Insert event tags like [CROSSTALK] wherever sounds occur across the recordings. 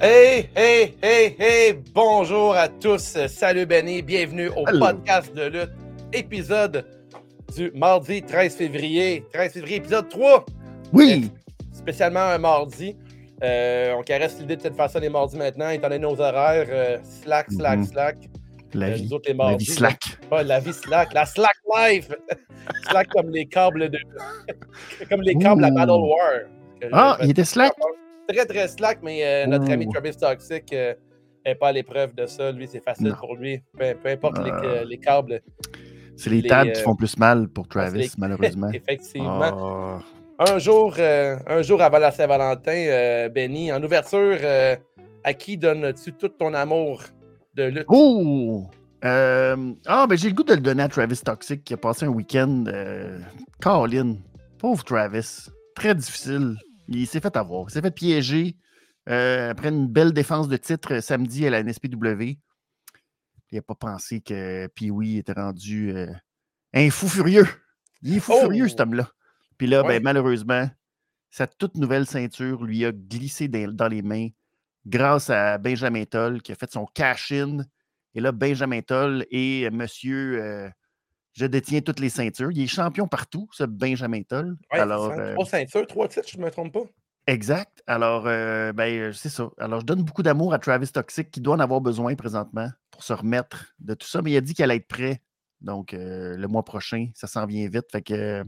Hey, hey, hey, hey, bonjour à tous. Salut Benny, bienvenue au Hello. podcast de lutte, épisode du mardi 13 février. 13 février, épisode 3, Oui, spécialement un mardi. Euh, on caresse l'idée de cette façon les mardis maintenant, étant donné nos horaires. euh, slack, slack, Mhm. slack. la Euh, vie. nous autres, les La vie slack. pas la vie slack, la slack life. [LAUGHS] slack comme les câbles de. [LAUGHS] comme les câbles à Ouh. Battle War. Ah, il était slack? Très, très slack, mais euh, notre ami Travis Toxic n'est pas à l'épreuve de ça. Lui, c'est facile Non. pour lui. Peu, peu importe les, euh, les câbles, C'est les les, tables euh, qui font plus mal pour Travis, les- [LAUGHS] malheureusement. effectivement. Ah. Un, jour, euh, un jour avant la Saint-Valentin, euh, Benny, en ouverture, euh, à qui donnes-tu tout ton amour de lutte? Oh! Euh, ah, ben j'ai le goût de le donner à Travis Toxic qui a passé un week-end. Euh, Colin, pauvre Travis. Très difficile. Il s'est fait avoir. Il s'est fait piéger euh, après une belle défense de titre euh, samedi à la NSPW. Il n'a pas pensé que Pee-Wee était rendu euh, un fou furieux. Il est fou Oh! furieux, cet homme-là. Puis là, Ouais. ben, malheureusement, sa toute nouvelle ceinture lui a glissé dans, les mains grâce à Benjamin Toll qui a fait son cash-in. Et là, Benjamin Toll et monsieur euh, Je détiens toutes les ceintures. Il est champion partout, ce Benjamin Toll. Ouais, Alors, c'est ça. euh, Trois ceintures, trois titres, je ne me trompe pas. Exact. Alors, euh, ben, c'est ça. Alors, je donne beaucoup d'amour à Travis Toxic qui doit en avoir besoin présentement pour se remettre de tout ça. Mais il a dit qu'elle allait être prêt. Donc, euh, le mois prochain, ça s'en vient vite. Fait que euh,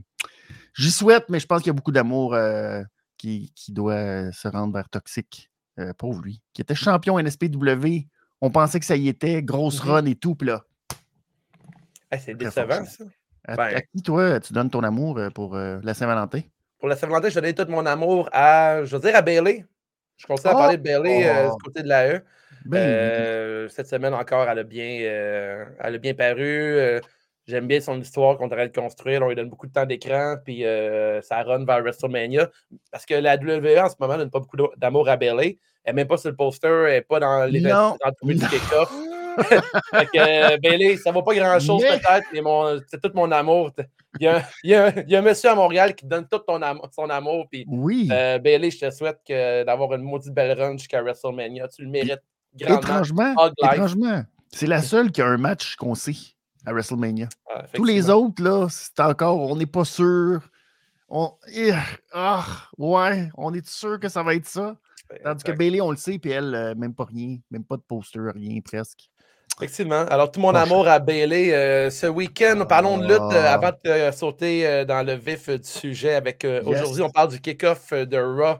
j'y souhaite, mais je pense qu'il y a beaucoup d'amour qui, qui doit se rendre vers Toxic. Pauvre lui. Qui était champion NSPW. On pensait que ça y était, grosse Mhm. run et tout. Puis là, Hey, c'est décevant, ça. à, Ben. à qui, toi, tu donnes ton amour euh, pour euh, la Saint-Valentin? Pour la Saint-Valentin, je donnais tout mon amour à, je veux dire, à Bailey. Je continue à parler de Bailey euh, Oh! du côté de la E. Euh, cette semaine encore, elle a bien, elle a bien paru. J'aime bien son histoire qu'on devrait le construire. On lui donne beaucoup de temps d'écran, puis ça run vers WrestleMania. Parce que la WWE en ce moment donne pas beaucoup d'amour à Bailey. Elle n'est même pas sur le poster, elle n'est pas dans les dans le du kick-off. [LAUGHS] Fait que euh, Bailey, ça vaut pas grand-chose Mais- peut-être, mais mon- c'est tout mon amour. Il y, a, il y a- il y a un monsieur à Montréal qui te donne tout ton amour, son amour, puis oui. euh, Bailey, je te souhaite que- d'avoir une maudite belle run jusqu'à WrestleMania. Tu le mérites grandement. Étrangement, c'est la seule qui a un match qu'on sait à WrestleMania. Ah, Tous les autres, là, c'est encore, on n'est pas sûr. On, Eh, ah, ouais, on est sûr que ça va être ça. Tandis que. Bailey, on le sait, puis elle, euh, même pas rien, même pas de poster, rien presque. Effectivement. Alors, tout mon amour à Bailey. euh, ce week-end, parlons de lutte euh, Ah. avant de euh, sauter dans le vif du sujet. Avec Yes. Aujourd'hui, on parle du kick-off de Raw.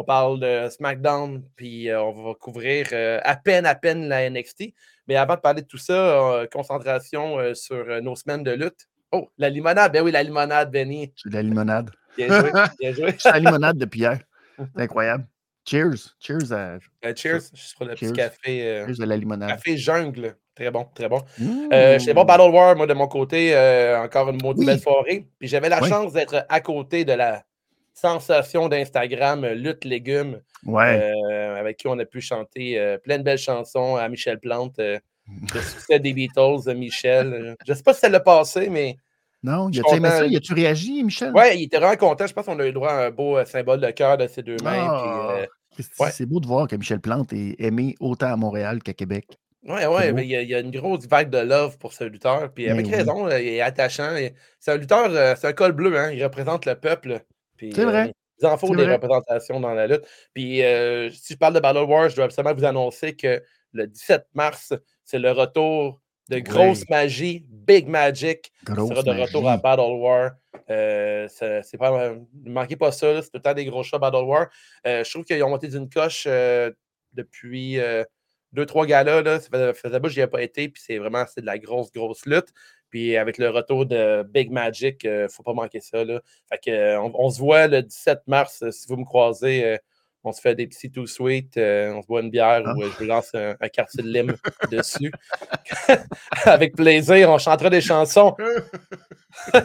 On parle de SmackDown, puis on va couvrir à peine, à peine la NXT. Mais avant de parler de tout ça, concentration sur nos semaines de lutte. Oh, la limonade. Ben oui, la limonade, Benny. C'est de la limonade. Bien joué. Bien [LAUGHS] joué. C'est la limonade depuis hier. C'est incroyable. Cheers. Cheers à, Euh, cheers. Sur le petit café. euh, cheers à la limonade. café jungle. Très bon, très bon. Mmh. Euh, J'étais bon Battle War, moi, de mon côté. euh, encore une Oui. belle soirée. Puis j'avais la Oui. chance d'être à côté de la sensation d'Instagram, euh, Lutte Légumes, Ouais. avec qui on a pu chanter plein de belles chansons à Michel Plante. [LAUGHS] le succès des Beatles, de Michel. Je ne sais pas si ça l'a passé, mais non, suis a-tu aimé ça? Y a-tu réagi, Michel? ouais, il était vraiment content. Je pense qu'on a eu droit à un beau symbole de cœur de ses deux mains. Ah, puis, euh, ouais. C'est beau de voir que Michel Plante est aimé autant à Montréal qu'à Québec. Ouais, beau. mais il y, a- il y a une grosse vague de love pour ce lutteur. Puis Mais avec oui. raison, là, il est attachant. C'est un lutteur, euh, c'est un col bleu, hein, il représente le peuple. C'est vrai. euh, il en faut des vrai. représentations dans la lutte. Puis euh, si je parle de Battle Wars, je dois absolument vous annoncer que le 17 mars, c'est le retour de grosse Oui. magie, Big Magic, Grosse sera de retour à. Battle War. Euh, c'est pas, ne manquez pas ça, c'est tout le temps des gros shows Battle War. Euh, je trouve qu'ils ont monté d'une coche euh, depuis deux, trois galas. Là, ça faisait, pas, j'y ai pas été, puis c'est vraiment de la grosse, grosse lutte. Puis avec le retour de Big Magic, il ne faut pas manquer ça. Là. Fait que, on, on se voit le 17 mars, si vous me croisez. On se fait des petits too sweet, euh, on se boit une bière Ah. ou euh, je vous lance un, un quartier de lime [LAUGHS] dessus. [LAUGHS] Avec plaisir, on chantera des chansons. [LAUGHS]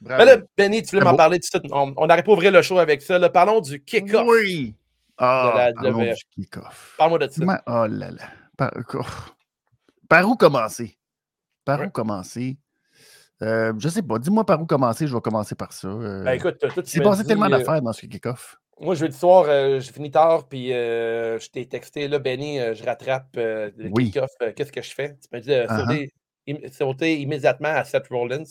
Mais là, Benny, tu voulais m'en parler tout de suite. On n'arrive pas à ouvrir le show avec ça. là. Parlons du kick-off. Oui. Ah, la parlons WWE. du kick-off. Parle-moi de ça. Oh là là. Par, oh. Par où commencer? Par Ouais. où commencer? Euh, je sais pas. Dis-moi par où commencer. Je vais commencer par ça. Euh, Ben, écoute, toi, tu il s'est me passé tellement euh, d'affaires dans ce kick-off. Moi, jeudi soir, euh, j'ai fini tard, puis euh, je t'ai texté, là, Benny, je rattrape le Oui. kick-off, qu'est-ce que je fais? Tu m'as dit de Uh-huh. sauter, im- sauter immédiatement à Seth Rollins.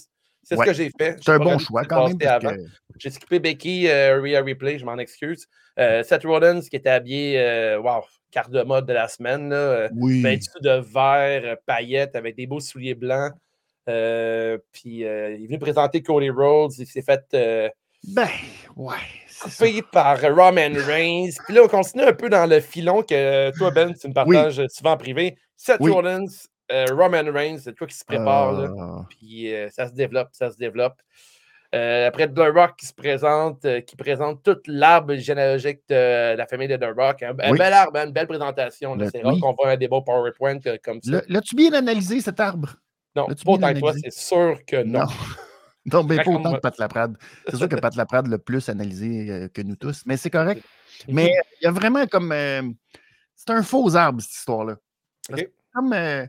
C'est Ouais. ce que j'ai fait. C'est un bon choix quand même. que... J'ai skippé Becky, Rhea Replay, je m'en excuse. Seth Rollins qui était habillé, wow, carte de mode de la semaine, là, Oui. vêtu de vert, paillettes, avec des beaux souliers blancs. Euh, puis euh, il est venu présenter Cody Rhodes, il s'est fait euh, Ben, ouais. coupé par Roman Reigns. Puis là, on continue un peu dans le filon que toi, Ben, tu me partages souvent en privé. Seth Oui. Rollins, euh, Roman Reigns, c'est toi qui se prépare. là. Puis euh, ça se développe, ça se développe. Euh, après The Rock qui se présente, qui présente toute l'arbre généalogique de la famille de The Rock. Un, bel arbre, une belle présentation. C'est rare qu'on voit un débat PowerPoint comme ça. L'as-tu bien analysé, cet arbre? Non, pas autant que toi, c'est sûr que non. Non. [LAUGHS] Non, mais pas autant que Pat Laprade. C'est sûr que Pat Laprade l'a plus analysé euh, que nous tous, mais c'est correct. [LAUGHS] Mais il y a vraiment comme. euh, c'est un faux arbre, cette histoire-là. Comme. euh,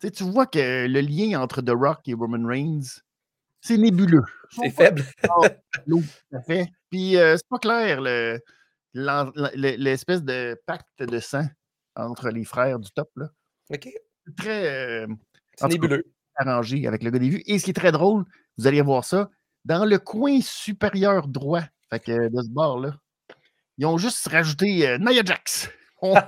tu vois que le lien entre The Rock et Roman Reigns, c'est nébuleux. C'est faible. [LAUGHS] l'eau, tout à fait. Puis c'est pas clair le- l'espèce de pacte de sang entre les frères du top. là. OK. C'est très. euh, C'est nébuleux. Arrangé avec le gars des vues. Et ce qui est très drôle, vous allez voir ça, dans le coin supérieur droit fait que, de ce bord-là, ils ont juste rajouté euh, Nia Jax. On- [LAUGHS]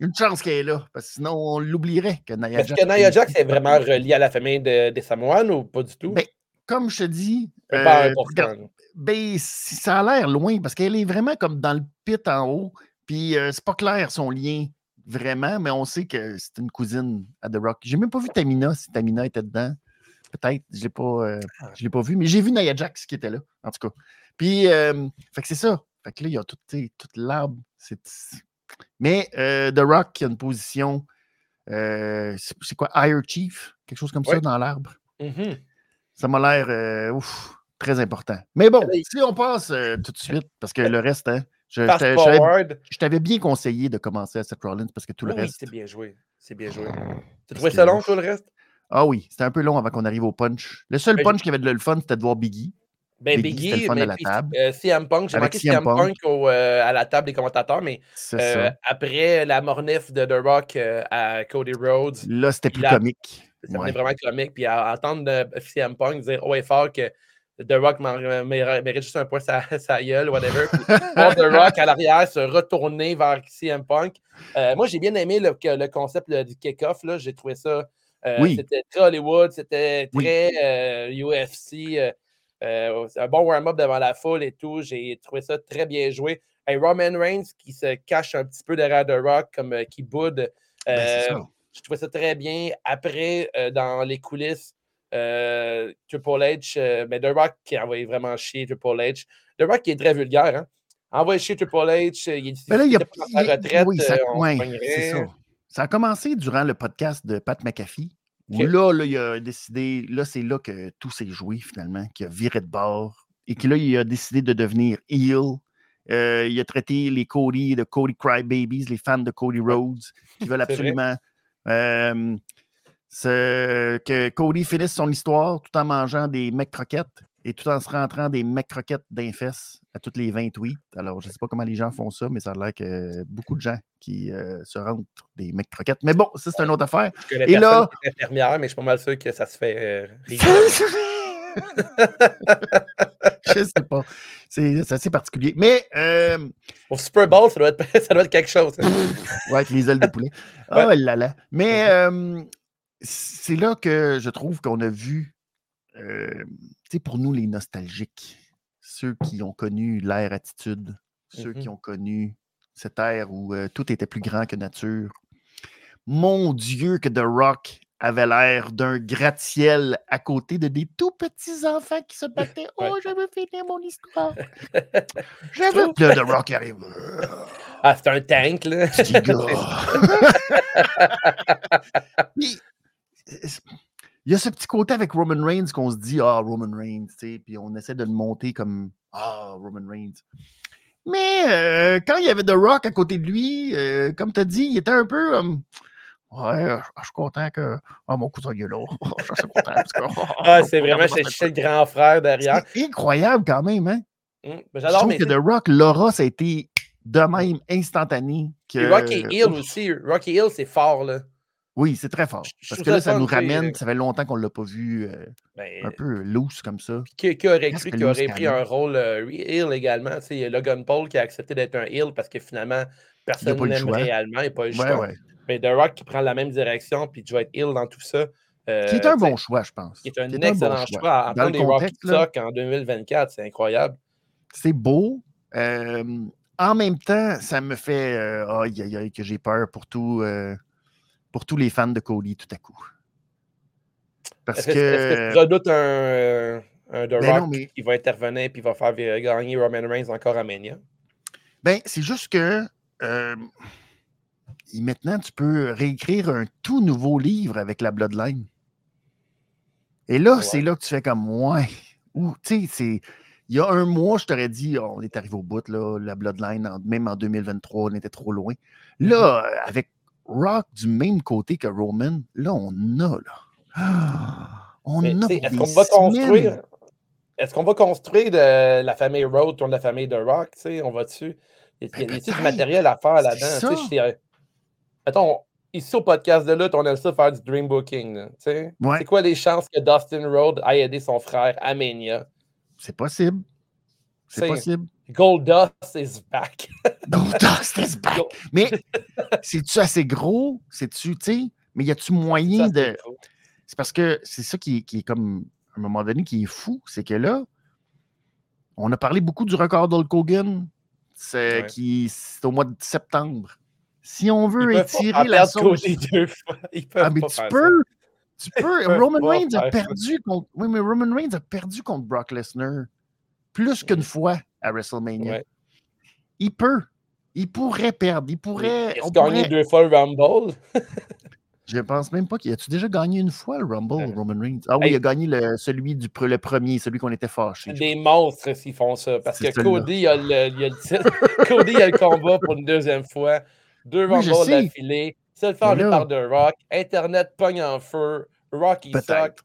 Une chance qu'elle est là, parce que sinon on l'oublierait que Nia Est-ce Jax. que Nia Jax est vraiment reliée à la famille de- des Samoans ou pas du tout? Ben, Comme je te dis, pas euh, regarde, ben, ça a l'air loin parce qu'elle est vraiment comme dans le pit en haut. Puis euh, c'est pas clair son lien vraiment, mais on sait que c'est une cousine à The Rock. J'ai même pas vu Tamina, si Tamina était dedans. Peut-être, je l'ai pas, euh, je l'ai pas vu, mais j'ai vu Nia Jax qui était là, en tout cas. Puis, euh, fait que c'est ça. Fait que là, il y a tout, tu sais, toute l'arbre. c'est- Mais euh, The Rock qui a une position, euh, c'est quoi, Higher Chief? Quelque chose comme ça dans l'arbre? Mhm. Ça m'a l'air ouf, très important. Mais bon, Allez. si on passe tout de suite, parce que le reste, hein, je, t'avais- bien conseillé de commencer à Seth Rollins parce que tout le Oui, reste. c'est bien joué. C'est bien joué. Trouvais que- ça long, toi, le reste? Ah oui, c'était un peu long avant qu'on arrive au punch. Le seul Ben, punch qui avait de le fun, c'était de voir Biggie. Ben, Biggie, c'était mais à la puis, table. euh, CM Punk, j'ai Avec manqué CM Punk, au, euh, à la table des commentateurs, mais C'est euh, après la mornif de The Rock à Cody Rhodes, Là, c'était plus a- comique. Ouais. vraiment comique. Puis à entendre de- CM Punk dire haut et fort que The Rock mérite juste un point sa, sa [LAUGHS] gueule, whatever. [LAUGHS] Puis The Rock à l'arrière se retourner vers CM Punk. Euh, moi, j'ai bien aimé le, concept du kick-off. J'ai trouvé ça. euh, Oui. C'était très Hollywood, c'était Oui. très euh, UFC. euh, un bon warm-up devant la foule et tout. J'ai trouvé ça très bien joué. Et Roman Reigns qui se cache un petit peu derrière The Rock, comme qui boude. Ben, je trouvais ça très bien. Après, dans les coulisses, euh, Triple H, euh, mais The Rock qui a envoyé vraiment chier Triple H. The Rock qui est très vulgaire, hein? Envoyé chier Triple H, euh, il, Mais là, il a. sa retraite, oui, ça, euh, ouais, c'est ça. Ça a commencé durant le podcast de Pat McAfee. Où là, là, il a décidé, là, c'est là que tout s'est joué finalement, qu'il a viré de bord et que là, il a décidé de devenir heel. Il a traité les Cody de Cody Crybabies, les fans de Cody Rhodes, qui [LAUGHS] veulent absolument que Cody finisse son histoire tout en mangeant des mecs croquettes et tout en se rentrant des mecs croquettes d'un fesses à toutes les 20 tweets. Alors, je ne sais pas comment les gens font ça, mais ça a l'air que beaucoup de gens qui euh, se rentrent des mecs croquettes. Mais bon, ça, c'est une autre affaire. Je connais Et là- qui est infirmière, mais je suis pas mal sûr que ça se fait euh, [LAUGHS] je sais pas. C'est assez particulier. Mais, euh, Au Super Bowl, ça doit être, [LAUGHS] ça doit être quelque chose. ouais, avec les ailes de poulet. Oh là là. Mais euh, c'est là que je trouve qu'on a vu, euh, tu sais, pour nous, les nostalgiques, ceux qui ont connu l'ère attitude, ceux qui ont connu cette ère où euh, tout était plus grand que nature. Mon Dieu, que The Rock avait l'air d'un gratte-ciel à côté de des tout petits enfants qui se [LAUGHS] battaient. Ouais. Oh, je veux finir mon histoire. [LAUGHS] je veux. Puis là, The Rock arrive. Ah, c'est un tank, là. Petit gars. [LAUGHS] Puis, c'est- il y a ce petit côté avec Roman Reigns qu'on se dit Ah, Roman Reigns, tu sais, puis on essaie de le monter comme Ah, Roman Reigns. Mais euh, quand il y avait The Rock à côté de lui, euh, comme tu as dit, il était un peu comme Ouais, euh, je suis content que ah, mon cousin il est là. [LAUGHS] je suis content que. [LAUGHS] Ah, c'est vraiment chez, le grand frère derrière. C'est incroyable quand même, hein? Hum, je trouve que The Rock, l'aura, ça a été de même instantané. Que... Rocky Hill aussi. Rocky Hill, c'est fort, là. Oui, c'est très fort. Parce que là, ça nous ramène, ça fait longtemps qu'on ne l'a pas vu euh, ben, un peu loose comme ça. Qui, aurait cru qu'il aurait pris un rôle euh, également? Il y a Logan Paul qui a accepté d'être un Hill parce que finalement, personne n'aime réellement. Il n'y a pas le choix. Mais The Rock qui prend la même direction puis tu vas être Hill dans tout ça. Euh, qui est un bon choix, je pense. Qui est un excellent choix. En dans des Rocky Talk en 2024, c'est incroyable. C'est beau. en même temps, ça me fait aïe, aïe, aïe, que j'ai peur pour tout pour tous les fans de Cody tout à coup. Parce que. Est-ce que tu redoutes un, un The ben Rock qui va intervenir et qui va faire gagner Roman Reigns encore à Mania? Ben, c'est juste que. Euh, maintenant, tu peux réécrire un tout nouveau livre avec la Bloodline. Et là, c'est là que tu fais comme, ouais. Ou, tu sais, c'est. Il y a un mois, je t'aurais dit, on est arrivé au bout, là, la Bloodline, même en 2023, on était trop loin. Là, mm-hmm. avec Rock du même côté que Roman, là, on a, là. on a Est-ce qu'on va construire... Est-ce qu'on va construire de la famille Road autour de la famille de Rock? On va dessus. Il y a, du matériel à faire là-dedans. Attends, ici au podcast de lutte, on aime ça faire du dream booking. C'est quoi les chances que Dustin Road aille aider son frère à Mania? C'est possible. C'est possible. Goldust is back. [LAUGHS] Goldust is back. Mais c'est-tu assez gros? C'est-tu, tu sais, mais y a-tu moyen de. C'est parce que c'est ça qui, qui, est comme, à un moment donné, qui est fou, c'est que là, on a parlé beaucoup du record d'Hulk Hogan, c'est au mois de septembre. Si on veut étirer la sauce. ah, mais tu peux, tu peux. Roman Reigns a perdu contre. Oui, mais Roman Reigns a perdu contre Brock Lesnar plus qu'une fois à WrestleMania. Il peut. Il pourrait perdre. Il pourrait. Il a gagné deux fois le Rumble. [LAUGHS] Je pense même pas qu'il a-tu déjà gagné une fois le Rumble, Roman Reigns? Ah oui, il a gagné le, celui du le premier, celui qu'on était fâché. Des monstres s'ils font ça. Parce que Cody a, le, il a le titre. [LAUGHS] Cody a le combat pour une deuxième fois. Deux Rumbles d'affilée. C'est le par The Rock. Internet pogne en feu. Rock, il suck.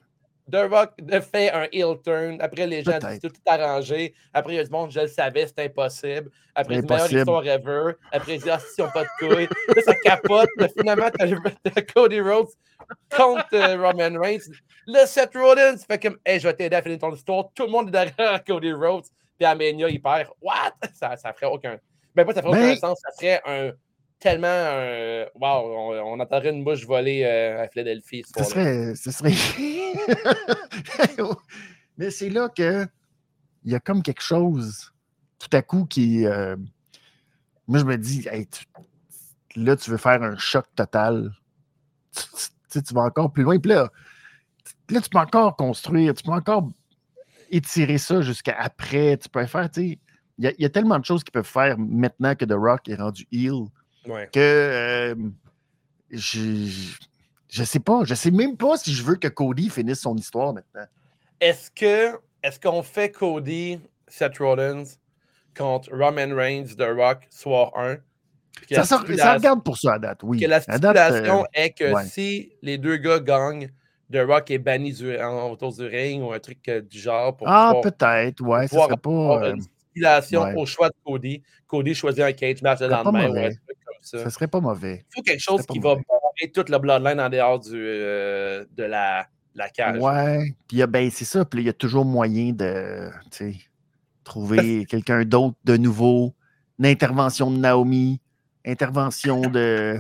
The Rock fait un heel turn. Après, les gens disent tout, tout arrangé. Après, il y a du monde, je le savais, c'est impossible. Après, c'est meilleure histoire ever. Après, il dit, ah, si, on pas de couilles. Là, ça capote. Finalement, t'as Cody Rhodes contre euh, Roman Reigns. Là, Seth Rollins fait comme, hey, je vais t'aider à finir ton histoire. Tout le monde est derrière [LAUGHS] Cody Rhodes. Puis Mania, il perd. What? Ça, ça ferait aucun. Ben, pas ça ferait aucun sens. Ça serait un tellement un. Wow, on, entendrait une bouche volée euh, à Philadelphie. Ce serait. Ce serait... [LAUGHS] Mais c'est là que il y a comme quelque chose tout à coup qui. Euh, moi, je me dis, là, tu veux faire un choc total. Tu, tu, vas encore plus loin. Puis là, là, tu peux encore construire, tu peux encore étirer ça jusqu'à après. Tu peux faire, tu sais. Il y, y, a tellement de choses qu'ils peuvent faire maintenant que The Rock est rendu heel que euh, je, je sais pas. Je sais même pas si je veux que Cody finisse son histoire maintenant. Est-ce que est-ce qu'on fait Cody, Seth Rollins contre Roman Reigns, The Rock, soir 1? Ça, ça, regarde pour ça à date, oui. Que la stipulation euh, est que si les deux gars gagnent, The Rock est banni du, autour du ring ou un truc euh, du genre. Pour ah, peut-être, ouais. Ça serait pas. Une stipulation au choix de Cody. Cody choisit un cage match le lendemain ou un truc ça. serait pas mauvais. Il faut quelque chose qui va barrer toute la bloodline en dehors du, euh, de la, la cage. Ouais. Puis ben, c'est ça. Puis il y a toujours moyen de trouver quelqu'un d'autre de nouveau. Une intervention de Naomi. Intervention de.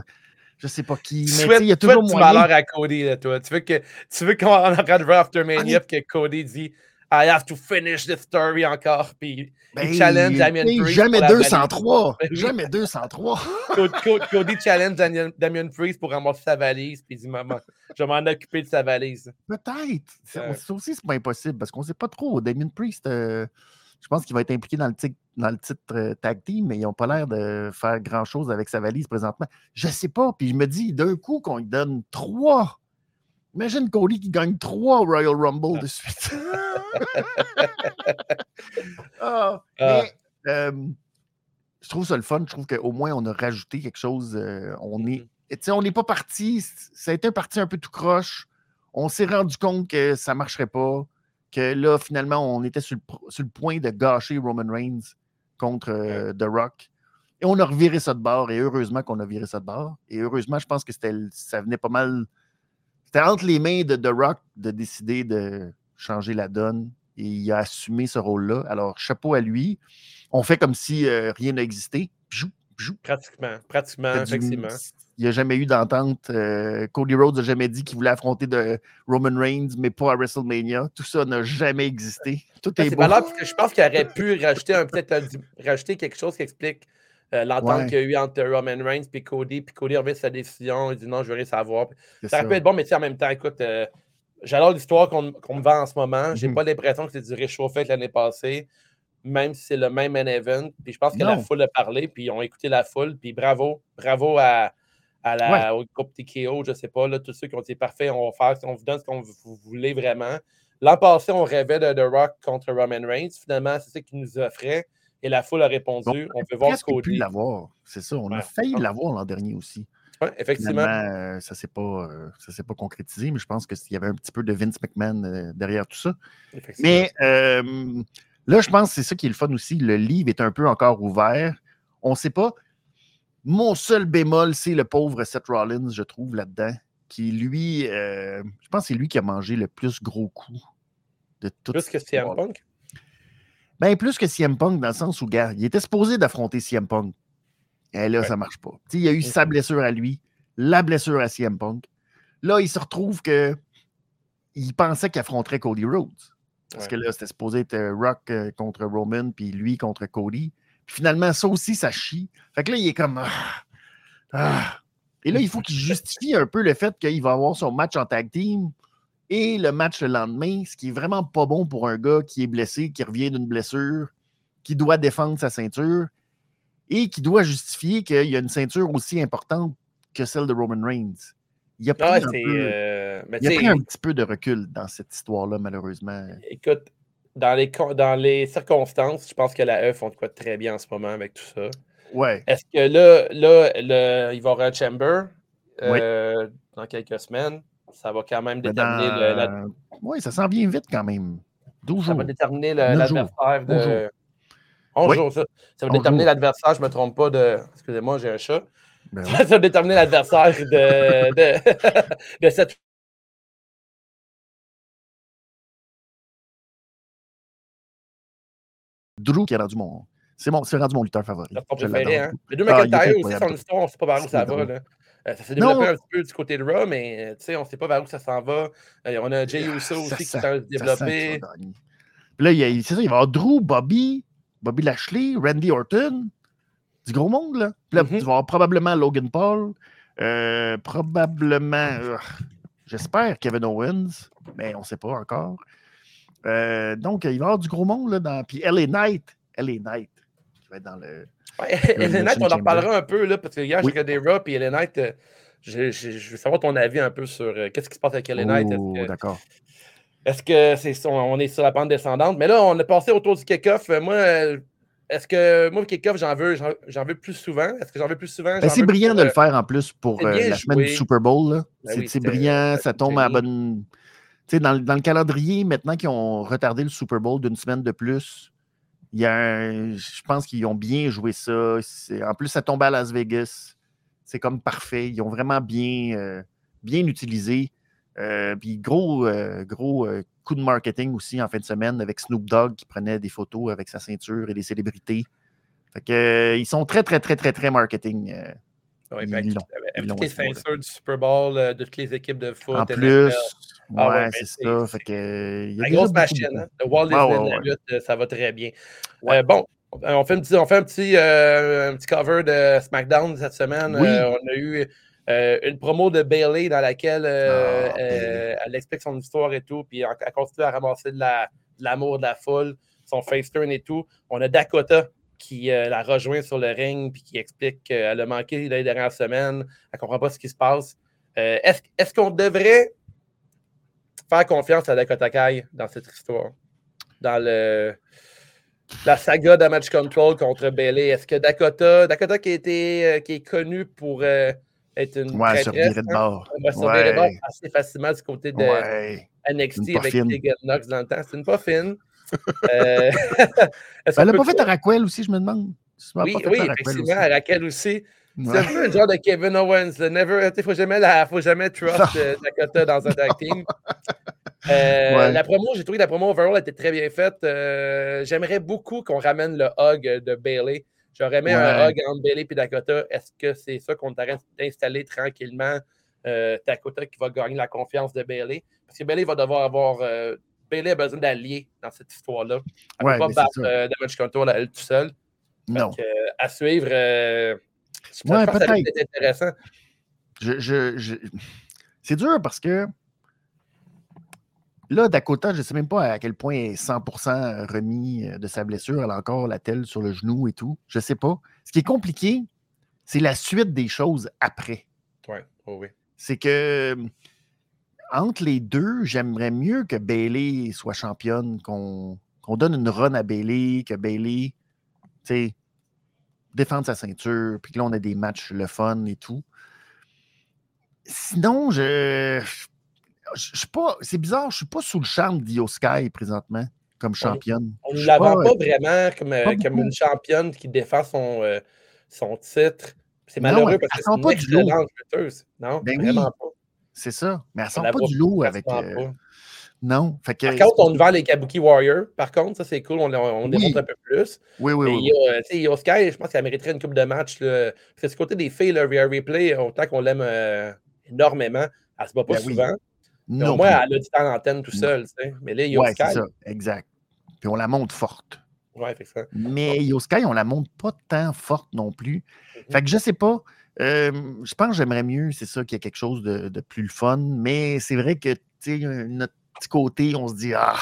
Je sais pas qui. Mais il y a toujours moyen. Tu malheur à Cody, toi. Tu veux tu qu'on [LAUGHS] arrête de voir Aftermania que Cody dit I have to finish the story encore. Puis ben, il challenge Damien Priest. Jamais 203. Jamais 203. [LAUGHS] Cody challenge Damien Priest pour ramasser sa valise. Puis il dit Maman, je vais m'en occuper de sa valise. Peut-être. Ça aussi, c'est pas impossible parce qu'on ne sait pas trop. Damien Priest, euh, je pense qu'il va être impliqué dans le, dans le titre euh, tag team, mais ils n'ont pas l'air de faire grand-chose avec sa valise présentement. Je sais pas. Puis je me dis d'un coup qu'on lui donne trois Imagine Cody qui gagne trois Royal Rumble de suite. [LAUGHS] Ah, ah. je trouve ça le fun. Je trouve qu'au moins, on a rajouté quelque chose. Euh, on est. Mm-hmm. On n'est pas parti. Ça a été un parti un peu tout croche. On s'est rendu compte que ça ne marcherait pas, que là, finalement, on était sur le, point de gâcher Roman Reigns contre euh, The Rock. Et on a reviré ça de bord, et heureusement qu'on a viré ça de bord. Et heureusement, je pense que ça venait pas mal. C'était entre les mains de The Rock de décider de changer la donne. Et il a assumé ce rôle-là. Alors, chapeau à lui. On fait comme si euh, rien n'existait. Pratiquement, pratiquement, effectivement. Il n'y a jamais eu d'entente. Euh, Cody Rhodes n'a jamais dit qu'il voulait affronter de Roman Reigns, mais pas à WrestleMania. Tout ça n'a jamais existé. Tout est, beau. je pense qu'il aurait pu rajouter, peut-être rajouter quelque chose qui explique euh, l'entente qu'il y a eu entre Roman Reigns et Cody. Puis Cody revient sa décision. Il dit non, je veux rien savoir. Ça aurait pu être bon, mais en même temps, écoute, euh, j'adore l'histoire qu'on me vend en ce moment. J'ai n'ai mhm. pas l'impression que c'est du réchauffé l'année passée même si c'est le même event. Puis je pense que la foule a parlé, puis ils ont écouté la foule. Puis bravo, bravo à, à la, au groupe TKO, je ne sais pas, là, tous ceux qui ont dit parfait, on va faire, on vous donne ce qu'on vous voulez vraiment. L'an passé, on rêvait de The Rock contre Roman Reigns. Finalement, c'est ça qu'il nous offrait. Et la foule a répondu. on peut voir ce qu'on dit. l'avoir. C'est ça. On a failli l'avoir l'an dernier aussi. Oui, effectivement. Euh, ça ne euh, s'est pas, concrétisé, mais je pense qu'il y avait un petit peu de Vince McMahon euh, derrière tout ça. Mais là, je pense que c'est ça qui est le fun aussi. Le livre est un peu encore ouvert. On ne sait pas. Mon seul bémol, c'est le pauvre Seth Rollins, je trouve, là-dedans, qui, lui, euh, je pense que c'est lui qui a mangé le plus gros coup de tout Plus que CM Punk? Ben, plus que CM Punk, dans le sens où, gars, il était supposé d'affronter CM Punk. Et là, ça ne marche pas. il y a eu sa blessure à lui, la blessure à CM Punk. Là, il se retrouve que il pensait qu'il affronterait Cody Rhodes. Parce que là, c'était supposé être euh, Rock euh, contre Roman, puis lui contre Cody finalement, ça aussi, ça chie. Fait que là, il est comme. Ah, ah. Et là, il faut qu'il justifie un peu le fait qu'il va avoir son match en tag team et le match le lendemain, ce qui est vraiment pas bon pour un gars qui est blessé, qui revient d'une blessure, qui doit défendre sa ceinture et qui doit justifier qu'il y a une ceinture aussi importante que celle de Roman Reigns. Il a pris, un, peu, euh, il a pris un petit peu de recul dans cette histoire-là, malheureusement. Écoute, dans les, dans les circonstances, je pense que la E font de quoi très bien en ce moment avec tout ça. Ouais. Est-ce que là, là il va y avoir un chamber euh, dans quelques semaines? Ça va quand même déterminer le. Oui, ça s'en vient vite quand même. 12 ça va déterminer l'adversaire de. 11 jours, ça. Ça va déterminer l'adversaire, je ne me trompe pas de. Excusez-moi, j'ai un chat. Ben [LAUGHS] ça va déterminer l'adversaire de, [LAUGHS] de, de cette Drew qui est rendu mon. C'est rendu mon lutteur favori. préféré, hein? Les deux McIntyre ah, aussi, son histoire, on ne sait pas vers où ça va. Là. Euh, ça s'est développé un petit peu du côté de Raw, mais on ne sait pas vers où ça s'en va. Euh, on a Jay Uso aussi qui s'est développé. Puis là, c'est ça, il va y avoir Drew, Bobby, Bobby Lashley, Randy Orton. Du gros monde, là. Puis là, mm -hmm. tu vas avoir probablement Logan Paul. probablement, j'espère Kevin Owens, mais on ne sait pas encore. Euh, donc, il va y avoir du gros monde. Là, dans... Puis LA Knight, LA Knight, qui va être dans le. Ouais, LA Knight, on en reparlera un peu, là, parce que hier, j'ai regardé Raw, puis LA Knight, euh, je, veux savoir ton avis un peu sur euh, qu'est-ce qui se passe avec LA Knight. Oh, d'accord. Est-ce que c'est on est sur la pente descendante? Mais là, on a passé autour du kick-off. Moi, est-ce que moi, le kick-off, j'en veux, j'en veux plus souvent? Est-ce que j'en veux plus souvent? Ben, c'est brillant de le faire en plus pour la semaine du Super Bowl. Ben c'est brillant, ça tombe à la bonne dans, dans, le calendrier, maintenant qu'ils ont retardé le Super Bowl d'une semaine de plus, il y a je pense qu'ils ont bien joué ça. En plus, ça tombe à Las Vegas. C'est comme parfait. Ils ont vraiment bien, euh, bien utilisé. Euh, puis gros, euh, gros coup de marketing aussi en fin de semaine avec Snoop Dogg qui prenait des photos avec sa ceinture et des célébrités. Fait que, ils sont très, très, très, très, très marketing. Oui, ben, avec toutes les ceintures du Super Bowl, de toutes les équipes de foot. En plus, ah ouais, c'est ça. Fait que, la grosse machine. Hein? Le Walt Disney la lutte, euh, ça va très bien. Euh, bon, euh, on fait un petit, on fait un petit, un petit cover de SmackDown cette semaine. on a eu une promo de Bailey dans laquelle ah, elle explique son histoire et tout, puis elle, continue à ramasser de l'amour de, la foule, son face turn et tout. On a Dakota qui la rejoint sur le ring puis qui explique qu'elle a manqué les dernières semaines, elle ne comprend pas ce qui se passe. Est-ce est qu'on devrait faire confiance à Dakota Kai dans cette histoire? Dans le, la saga Damage Control contre Bailey. Est-ce que Dakota, Dakota qui, euh, qui est connu pour euh, être une Ouais, traîtresse, virer de hein. bord. Elle va se virer de bord Ouais. assez facilement du côté de Ouais. NXT avec. Tegan Knox dans le temps. C'est une pas fine. Euh, [LAUGHS] est-ce Elle peut pas fait à Raquel aussi, je me demande. Oui, oui, à effectivement, aussi. Raquel aussi. C'est Ouais. un peu le genre de Kevin Owens. Il ne faut jamais, la, faut jamais [LAUGHS] trust euh, Dakota dans un tag team. [LAUGHS] Euh, Ouais. La promo, j'ai trouvé que la promo overall était très bien faite. Euh, J'aimerais beaucoup qu'on ramène le hug de Bailey. J'aurais aimé un hug entre Bailey et Dakota. Est-ce que c'est ça qu'on train d'installer tranquillement? Euh, Dakota qui va gagner la confiance de Bailey? Parce que Bailey va devoir avoir. euh, Bailey a besoin d'alliés dans cette histoire-là. Elle ne Ouais, peut pas battre euh, Damage Control à elle tout seule. Non. Que, euh, à suivre, je pense, Ouais, que ça peut-être. intéressant. Je, je- je- C'est dur parce que là, Dakota, je ne sais même pas à quel point elle est 100% remis euh, de sa blessure. Elle a encore la telle sur le genou et tout. Je ne sais pas. Ce qui est compliqué, c'est la suite des choses après. Oui, oui, oui. C'est que entre les deux, j'aimerais mieux que Bailey soit championne, qu'on donne une run à Bailey, que Bailey, tu sais, défende sa ceinture, puis que là, on a des matchs le fun et tout. Sinon, je. Je suis pas. C'est bizarre, je suis pas sous le charme d'Io Sky présentement comme championne. On ne la vend pas- pas vraiment comme, euh, pas comme une championne qui défend son, euh, son titre. C'est malheureux parce que sent c'est une pas excellente lutteuse. Non, Ben oui, vraiment pas. C'est ça. Mais elle sent pas du lot avec. euh, non. Fait que, Par contre, on vend les Kabuki Warriors. Par contre, ça, c'est cool. On, on, Oui. démontre un peu plus. Oui, oui, Mais oui. euh, Sky, je pense qu'elle mériterait une coupe de match. Là. Parce que du côté des filles, le Replay, autant qu'on l'aime euh, énormément, elle se bat pas Ben souvent. Non plus. elle a du temps d'antenne tout seul. tu sais. Mais là, Io Ouais, Sky, ça. Exact. Puis on la monte forte. ouais, fait ça. Mais Io Sky, on la monte pas tant forte non plus. Mhm. Fait que je sais pas. euh, je pense que j'aimerais mieux, c'est ça, qu'il y a quelque chose de, de plus le fun. Mais c'est vrai que, tu sais, notre petit côté, on se dit, ah,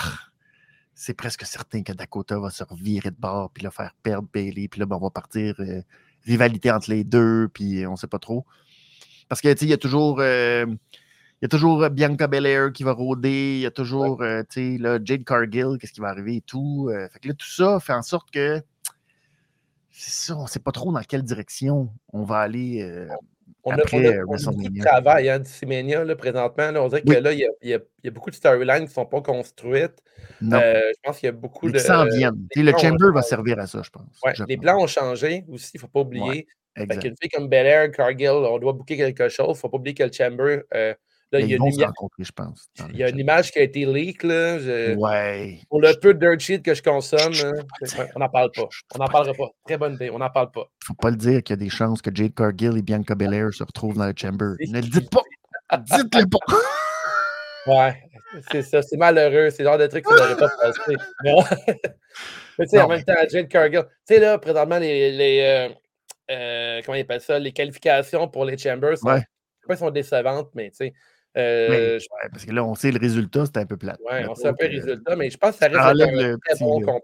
c'est presque certain que Dakota va se revirer de bord, puis là, faire perdre Bailey, puis là, ben, on va partir euh, rivalité entre les deux, puis on sait pas trop. Parce que, tu sais, il y a toujours. euh, il y a toujours euh, Bianca Belair qui va rôder, il y a toujours, euh, là, Jade Cargill, qu'est-ce qui va arriver et tout. euh, fait que là, tout ça fait en sorte que c'est ça, on ne sait pas trop dans quelle direction on va aller. euh, On a, Après, on a- on a beaucoup de travail, hein, Mania, là, présentement. là. on dirait que là, il y a, y y beaucoup de storylines qui ne sont pas construites. non, je pense qu'il y a beaucoup de. qui s'en viennent. Le Chamber va servir à ça, je pense. Ouais, je les pense. plans ont changé aussi, il ne faut pas oublier. Fait Exact. qu'une fille comme Belair, Cargill, on doit booker quelque chose. Il ne faut pas oublier que le Chamber, là, il y a une, je pense. il y a image qui a été leak. Là, je- Ouais. Pour le peu de dirt sheet que je consomme, hein, on n'en parle pas. On n'en parlera pas. Très bonne idée, on n'en parle pas. faut pas le dire qu'il y a des chances que Jade Cargill et Bianca Belair se retrouvent dans le Chamber. Ne le dites pas! Dites-le pas! Ouais, c'est ça, c'est malheureux. C'est le genre de truc que ça devrait pas passer. [LAUGHS] Mais, on- Mais tu sais, en même temps, Jade Cargill, tu sais, là, présentement, les, les euh, euh, comment ils appellent ça, les qualifications pour les Chambers sont, Ouais. je sais pas si sont décevantes, mais tu sais, Mais- euh, je- ouais, parce que là, on sait le résultat, c'est un peu plate. ouais, on sait un peu le résultat, mais je pense que ça d'être un très petit, bon combat.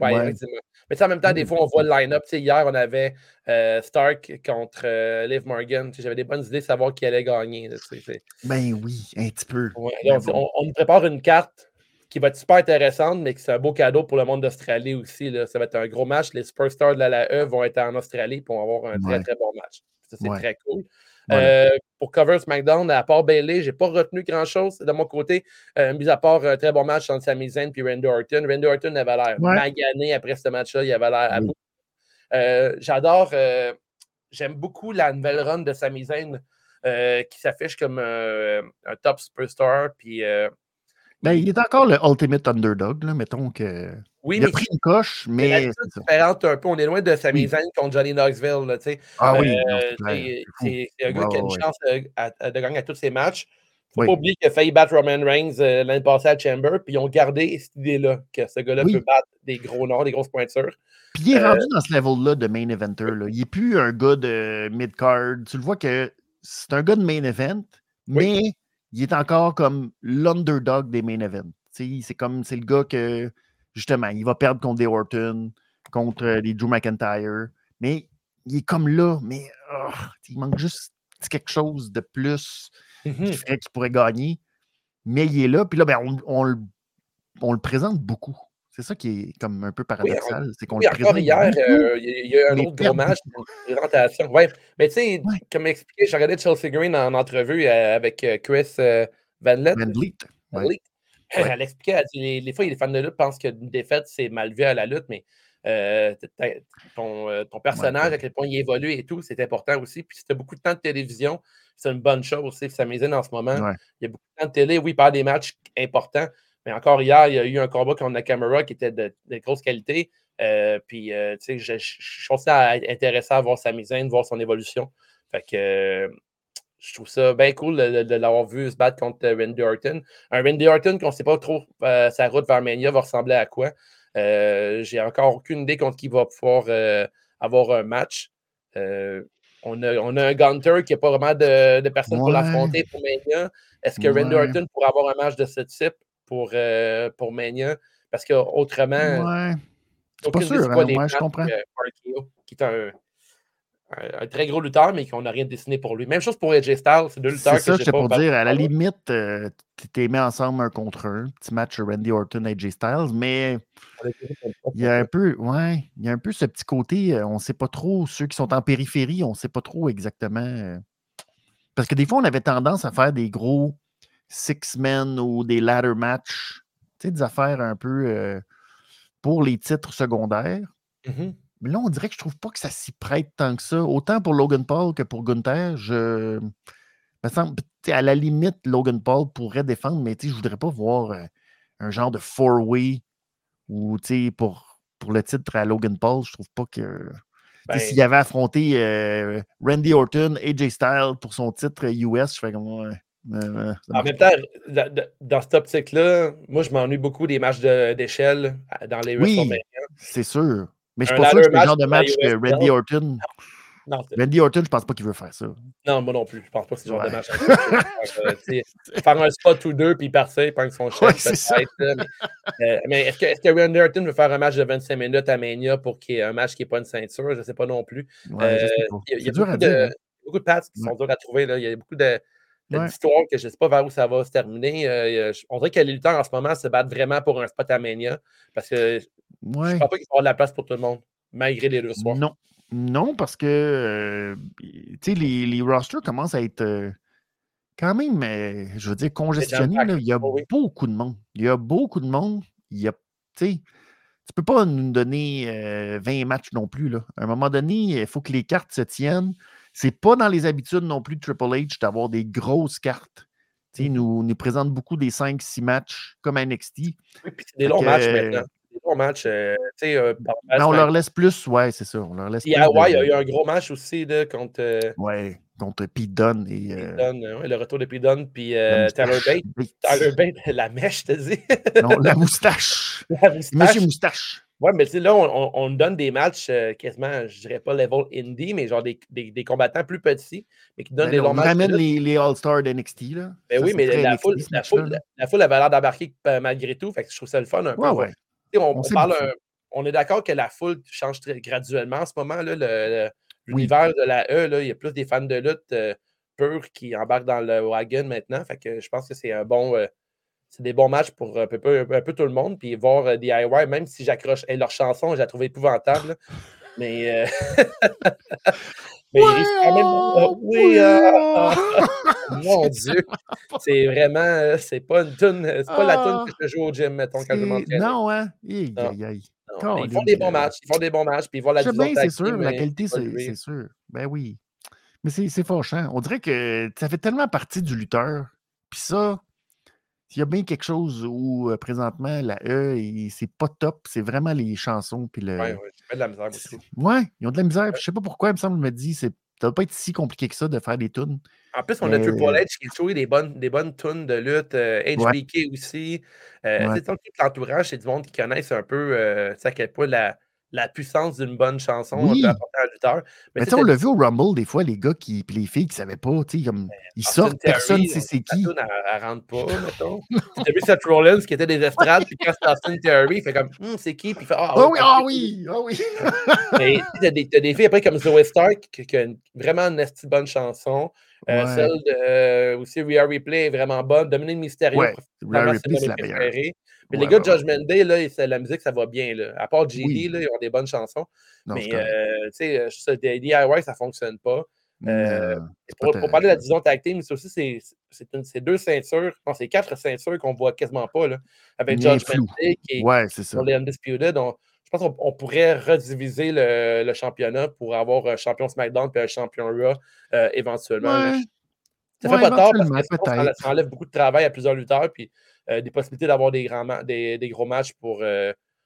Ouais. effectivement. Mais sais, en même temps, des Mm. fois, on voit le line-up. Tu sais, Hier, on avait euh, Stark contre euh, Liv Morgan. Tu sais, J'avais des bonnes idées de savoir qui allait gagner. là, tu sais, c'est- Ben oui, un petit peu. Ouais, là, on, on- prépare une carte qui va être super intéressante, mais qui c'est un beau cadeau pour le monde d'Australie aussi. là. Ça va être un gros match. Les superstars de la LAE vont être en Australie vont avoir un très, très bon match. Ça, c'est Ouais. très cool. Voilà. Euh, pour Cover SmackDown, à part Bailey, j'ai pas retenu grand-chose de mon côté, euh, mis à part un très bon match entre Sami Zayn et Randy Orton. Randy Orton avait l'air Ouais. magané après ce match-là. Il avait l'air à bout. Euh, J'adore, euh, j'aime beaucoup la nouvelle run de Sami Zayn euh, qui s'affiche comme euh, un top superstar. Puis, euh, Ben, il est encore le ultimate underdog, là, mettons que. oui, il a mais pris une coche, mais c'est différente un peu. On est loin de Sami Oui. Zayn contre Johnny Knoxville. là, tu sais. Ah oui, Euh, c'est un gars qui a une chance euh, à- à- de gagner à tous ses matchs. faut Oui. pas oublier qu'il a failli battre Roman Reigns euh, l'année passée à Chamber, puis ils ont gardé cette idée-là, que ce gars-là Oui. peut battre des gros noms, des grosses pointures. Puis il est Euh, rendu dans ce level-là de main eventer. Là. Il n'est plus un gars de mid-card. Tu le vois que c'est un gars de main event, mais il est encore comme l'underdog des main events. C'est comme c'est le gars que justement, il va perdre contre des Orton, contre euh, des Drew McIntyre, mais il est comme là, mais oh, il manque juste quelque chose de plus qui ferait qu'il pourrait gagner. Mais il est là, puis là, ben, on, on le, on le présente beaucoup. C'est ça qui est comme un peu paradoxal. c'est qu'on oui, encore hier, euh, il y, a un autre gros match, une présentation. Ouais. Mais tu sais, comme expliqué, j'ai regardé Chelsea Green en entrevue euh, avec euh, Chris Van Lett. Van Elle expliquait, elle dit, les, fois, les fans de lutte pensent qu'une défaite, c'est mal vu à la lutte, mais ton, ton, personnage, à quel point il évolue et tout, c'est important aussi. Puis si tu as beaucoup de temps de télévision, c'est une bonne chose aussi. Ça m'aide en ce moment. Il y a beaucoup de temps de télé. Oui, il parle des matchs importants. Mais encore hier, il y a eu un combat contre Nakamura qui était de, grosse qualité. Euh, puis, euh, tu sais, je, suis aussi intéressé à voir sa mise en voir son évolution. Fait que euh, je trouve ça bien cool de, l'avoir vu se battre contre Randy Orton. Un Randy Orton qu'on ne sait pas trop sa route vers Mania va ressembler à quoi. J'ai encore aucune idée contre qui va pouvoir avoir un match. On a, on a, un Gunter qui n'a pas vraiment de, personne pour l'affronter pour Mania. Est-ce que Randy Orton pourrait avoir un match de ce type? Pour, euh, pour Mania. Parce qu'autrement. Ouais. C'est pas sûr, hein, je comprends. Euh, qui est un, un, très gros lutteur, mais qu'on n'a rien dessiné pour lui. Même chose pour AJ Styles, c'est deux lutteurs que ça, c'est pour dire, à la limite, euh, tu mis ensemble un contre un, petit match Randy Orton et AJ Styles, mais il y a un peu, ouais, il y a un peu ce petit côté, on ne sait pas trop, ceux qui sont en périphérie, on ne sait pas trop exactement. parce que des fois, on avait tendance à faire des gros six-men ou des ladder match, des affaires un peu euh, pour les titres secondaires. Mmh Mais là, on dirait que je trouve pas que ça s'y prête tant que ça. Autant pour Logan Paul que pour Gunther, je. Me semble, à la limite, Logan Paul pourrait défendre, mais je ne voudrais pas voir euh, un genre de four-way ou pour, pour le titre à Logan Paul, je trouve pas que. S'il ben avait affronté euh, Randy Orton, AJ Styles pour son titre US, je fais comme en même temps, dans cette optique-là, moi, je m'ennuie beaucoup des matchs d'échelle dans les oui, C'est sûr. Mais je suis pas sûr que c'est le genre de match que Randy Orton. Non, Randy Orton, je pense pas qu'il veut faire ça. Non, moi non plus. Je pense pas que c'est le genre de match. [LAUGHS] faire un spot ou deux, puis partir, prendre son chef. Ouais, mais, euh, est-ce que, Randy Orton veut faire un match de 25 minutes à Mania pour qu'il y ait un match qui n'est pas une ceinture? Je ne sais pas non plus. Euh, il y a, beaucoup, de, hein. beaucoup de qui sont durs à trouver. Là. Il y a beaucoup de l'histoire que je ne sais pas vers où ça va se terminer. Euh, on dirait que les lutteurs en ce moment se battent vraiment pour un spot à Mania parce que je ne pense pas qu'il va avoir de la place pour tout le monde, malgré les deux soirs. Non. Non, parce que euh, les, les rosters commencent à être euh, quand même, je veux dire, congestionnés. Il y a beaucoup de monde. Il y a beaucoup de monde. Il y a, tu ne peux pas nous donner 20 matchs non plus. Là. À un moment donné, il faut que les cartes se tiennent. C'est pas dans les habitudes non plus de Triple H d'avoir des grosses cartes. Mmh il nous, nous présente beaucoup des 5-6 matchs comme NXT. Oui, puis c'est des longs matchs maintenant. Des longs matchs. Euh, euh, on leur laisse plus, ouais, c'est ça. On leur laisse plus ouais, il y a eu un gros match aussi là, contre. Euh, ouais, contre Pete Dunne. Et, Pete Dunne, ouais, le retour de Pete Dunne, puis Tyler Bate. Tyler Bate, [LAUGHS] la mèche, te dis. non, la moustache. La moustache. Monsieur Moustache. Ouais, mais tu sais, là, on, on, donne des matchs euh, quasiment, je dirais pas level indie, mais genre des, des, des combattants plus petits, mais qui donnent ben des longs matchs. On ramène les, les All-Stars d'NXT, là. Ben oui, mais la, foule, la, foule, la, foule avait l'air d'embarquer euh, malgré tout, fait que je trouve ça le fun un peu. Ouais. On, on, parle on est d'accord que la foule change très graduellement en ce moment, là, l'univers de la E, là, il y a plus des fans de lutte euh, purs qui embarquent dans le wagon maintenant, fait que je pense que c'est un bon c'est des bons matchs pour un peu, un peu, tout le monde. Puis voir euh, DIY, même si j'accroche. Leur chanson, je la trouve épouvantable. Mais. Euh... [LAUGHS] mais ouais, quand même. Oh, oui, euh... [LAUGHS] mon Dieu. C'est vraiment. Euh, c'est pas une tune. C'est pas la tune que je joue au gym, mettons, quand je m'entraîne. Non, hein? ils font des bons matchs. Ils font des bons matchs. Puis voir la C'est sûr, la qualité, c'est sûr. Ben oui. Mais c'est fâchant. On dirait que ça fait tellement partie du lutteur. Puis ça, il y a bien quelque chose où présentement la E, c'est pas top, c'est vraiment les chansons. Puis le... Ouais, ouais, de la misère aussi. Ouais, ils ont de la misère. Je sais pas pourquoi, il me semble, me dit, ça doit pas être si compliqué que ça de faire des tunes. En plus, on a Triple H qui joue des bonnes, des bonnes tunes de lutte, HBK aussi. Euh, tout l'entourage, c'est du monde qui connaissent un peu, euh, à quel point la, la puissance d'une bonne chanson oui. peut apporter à un lutteur. Mais, mais on l'a vu au Rumble, des fois, les gars qui, puis les filles qui ne savaient pas, tu sais, comme, ils sortent, personne ne sait c'est qui. Elle, elle rentre pas, [LAUGHS] mettons. T'as vu Seth Rollins qui était des estrades, puis quand c'est Austin Theory, il fait comme, hm, c'est qui, puis il fait, ah oh, oui, ah oui, ah oui. [LAUGHS] mais t'as des, as des filles après comme Zoe Stark qui, qui a une, vraiment une bonne chanson. Euh, ouais. Celle de euh, aussi Rhea Replay est vraiment bonne. Dominique Mysterio, ouais, c'est la meilleure. Mais les gars de Judgment Day, là, la musique, ça va bien. Là. À part GD, là, ils ont des bonnes chansons. mais, tu sais, ça, DIY, ça ne fonctionne pas. Euh, pour, parler de la division tag team, c'est aussi c'est deux ceintures, non, c'est quatre ceintures qu'on voit quasiment pas là, avec Judgment Day qui est, ouais, c'est ça. les Undisputed. je pense qu'on pourrait rediviser le, le, championnat pour avoir un champion SmackDown et un champion Raw euh, éventuellement. Ça fait pas tard parce que ça, enlève beaucoup de travail à plusieurs lutteurs puis euh, des possibilités d'avoir des, des, des, gros matchs pour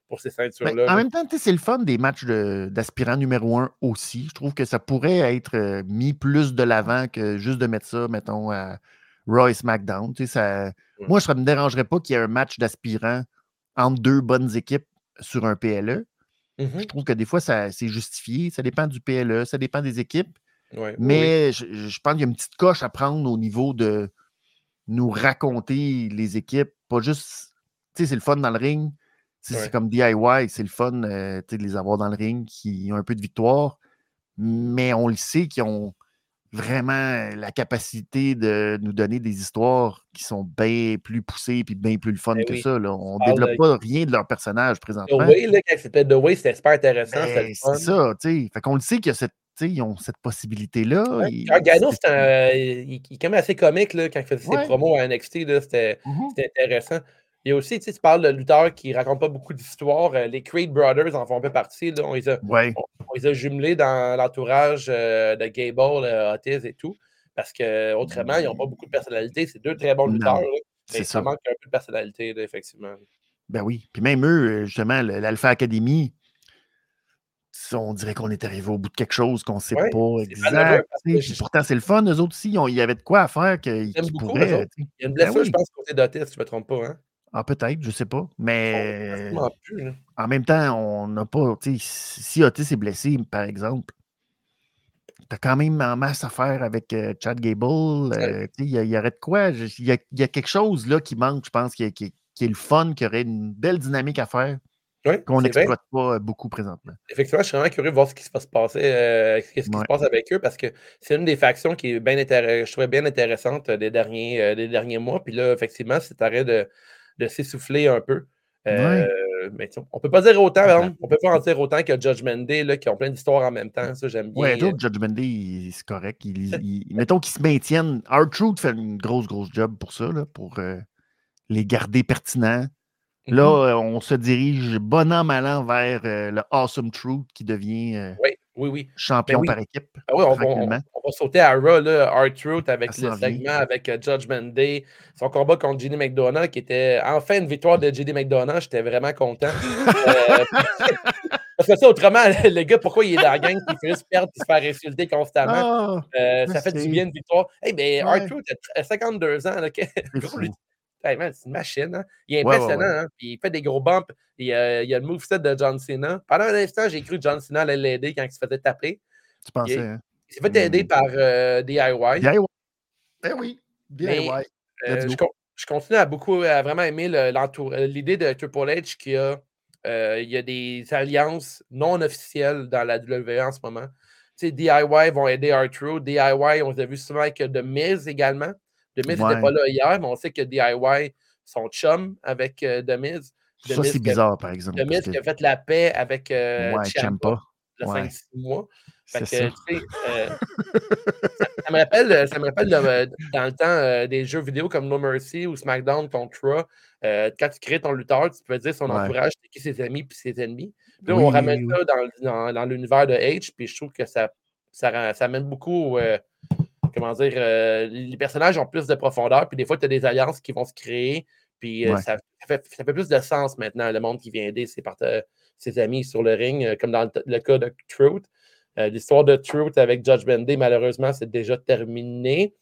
pour ces ben, ceintures-là. En même temps, c'est le fun des matchs d'aspirants numéro un aussi. Je trouve que ça pourrait être euh, mis plus de l'avant que juste de mettre ça, mettons, à Raw et SmackDown. Ça... Moi, ça ne me dérangerait pas qu'il y ait un match d'aspirants entre deux bonnes équipes sur un PLE. Je mm-hmm. trouve que des fois, c'est justifié. Ça dépend du PLE, ça dépend des équipes. Mais Je, je, pense qu'il y a une petite coche à prendre au niveau de nous raconter les équipes. Pas juste, tu sais, c'est le fun dans le ring, c'est comme DIY, c'est le fun euh, de les avoir dans le ring, qui ont un peu de victoire, mais on le sait qu'ils ont vraiment la capacité de nous donner des histoires qui sont bien plus poussées et bien plus le fun ben que ça. Là. On ne développe pas rien de leur personnage présentement. The Way, là, quand c'était The Way, c'était super intéressant. Ben, c'est ça, tu sais. Fait qu'on le sait qu'ils ont cette possibilité-là. Ouais. Gargano, il, est quand même assez comique là, quand il faisait ses promos à NXT. Mmh c'était intéressant. Il y a aussi, tu parles de lutteurs qui ne racontent pas beaucoup d'histoires. Euh, les Creed Brothers en font un peu partie. On, les a, on, jumelés dans l'entourage euh, de Gable, euh, Otis et tout. Parce qu'autrement, ils n'ont pas beaucoup de personnalité. C'est deux très bons lutteurs. mais ça. manque un peu de personnalité, effectivement. Ben oui. Puis même eux, justement, l'Alpha Academy, on dirait qu'on est arrivé au bout de quelque chose qu'on ne sait pas exact. Pourtant, c'est le fun. Eux autres aussi, il y avait de quoi à faire qu'ils pourraient. Il y a une blessure, ben je pense, côté d'Otis, si je ne me trompe pas. Hein? Ah, peut-être, je ne sais pas. Mais en même temps, on n'a pas. Si Otis est blessé, par exemple, tu as quand même en masse à faire avec euh, Chad Gable. Euh, il y, aurait de quoi. Il y, a, quelque chose là qui manque, je pense, qui, est le fun, qui aurait une belle dynamique à faire. Qu'on n'exploite pas euh, beaucoup présentement. Effectivement, je suis vraiment curieux de voir ce qui se passe passer, ce qui se passe avec eux, parce que c'est une des factions qui est bien je trouvais bien intéressante des derniers, des derniers mois. Puis là, effectivement, cet arrêt de, de s'essouffler un peu. Euh, mais on peut pas dire autant, on peut pas en dire autant que Judgment Day là, qui ont plein d'histoires en même temps. Ça, j'aime bien. Oui, d'autres Judgment Day, c'est correct. mettons qu'ils se maintiennent. Art Truth fait une grosse, grosse job pour ça, là, pour euh, les garder pertinents. Là, mm-hmm. euh, on se dirige bon an, mal an vers le Awesome Truth qui devient oui, oui, oui. champion ben par équipe. Ah on, va sauter à Raw, là, Art avec le segment avec euh, Judgment Day, son combat contre J.D. McDonough, qui était enfin une victoire de J.D. McDonough. J'étais vraiment content. Euh, [LAUGHS] parce que ça, autrement, le gars, pourquoi il est dans la gang qui fait juste perdre et se faire insulter constamment? Ah, euh, ça fait du bien une victoire. Eh hey, bien, R-Truth a 52 ans. Là, [LAUGHS] c'est une machine. Hein. Il est impressionnant. Hein. il fait des gros bumps. Il, y a le moveset de John Cena. Pendant un instant, j'ai cru que John Cena allait l'aider quand il se faisait taper. Tu pensais, hein? Il s'est fait aider hmm. par euh, DIY. DIY. Ben oui, DIY. Euh, je, continue à beaucoup, à vraiment aimer euh, l'idée de Triple H qui a, il y a des alliances non officielles dans la WWE en ce moment. Tu sais, DIY vont aider R-Truth. DIY, on a vu souvent avec The Miz également. The Miz n'était pas là hier, mais on sait que DIY sont chum avec The Miz. ça, c'est bizarre, par exemple. The Miz qui a fait la paix avec euh, ouais, Ciampa, le 5-6 mois. Fait que, ça. [LAUGHS] Euh, ça, me rappelle, ça me rappelle dans le temps euh, des jeux vidéo comme No Mercy ou SmackDown contre Raw. Euh, quand tu crées ton lutteur, tu peux dire son entourage, c'est qui ses amis puis ses ennemis. Puis là, on ramène ça dans, dans, dans l'univers de H, puis je trouve que ça, ça, ça amène beaucoup. Comment dire, les personnages ont plus de profondeur, puis des fois, tu as des alliances qui vont se créer, puis ça, fait, ça, fait, plus de sens maintenant, le monde qui vient aider ses, ses amis sur le ring, comme dans le, cas de Truth. Euh, l'histoire de Truth avec Judge Day, malheureusement, c'est déjà terminé.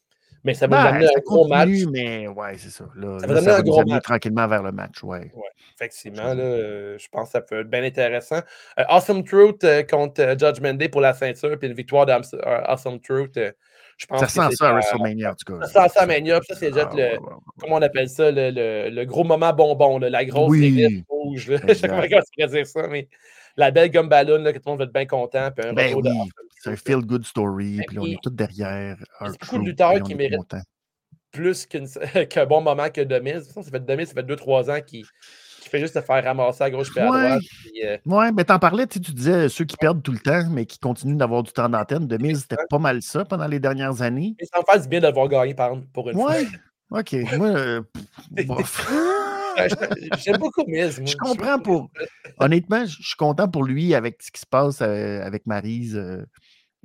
Mais ça va ben, un gros match. Mais ouais, c'est ça. ça va donner un gros match. tranquillement vers le match. Ouais. ouais effectivement, là, je pense que ça peut être bien intéressant. Euh, awesome Truth euh, contre Judgment Day pour la ceinture, puis une victoire d'Awesome Truth. Je pense ça sent ça à WrestleMania, en tout cas. Ça sent ça à Mania. Ça, c'est déjà ah, le. comment on appelle ça Le, le, gros moment bonbon, la grosse oui, rouge. [LAUGHS] Je sais pas comment dire ça, mais la belle gomme ballon, que tout le monde va être bien content. Puis un ben oui, c'est un feel-good story, ben puis on est tous derrière. Il y a beaucoup de lutteurs qui méritent plus [LAUGHS] qu'un bon moment que Demise. Ça fait Demise, ça fait 2-3 ans qu'il fais juste te faire ramasser à gauche et à droite. Euh, Ouais, mais t'en parlais, tu sais, tu disais ceux qui perdent tout le temps, mais qui continuent d'avoir du temps d'antenne. De mise, c'était pas mal ça pendant les dernières années. mais ça me fait du bien d'avoir gagné par, pour une Ouais, fois. OK. Moi, euh, [LAUGHS] J'aime beaucoup Miz. moi. Je comprends pour. Honnêtement, je suis content pour lui avec ce qui se passe euh, avec Maryse. euh,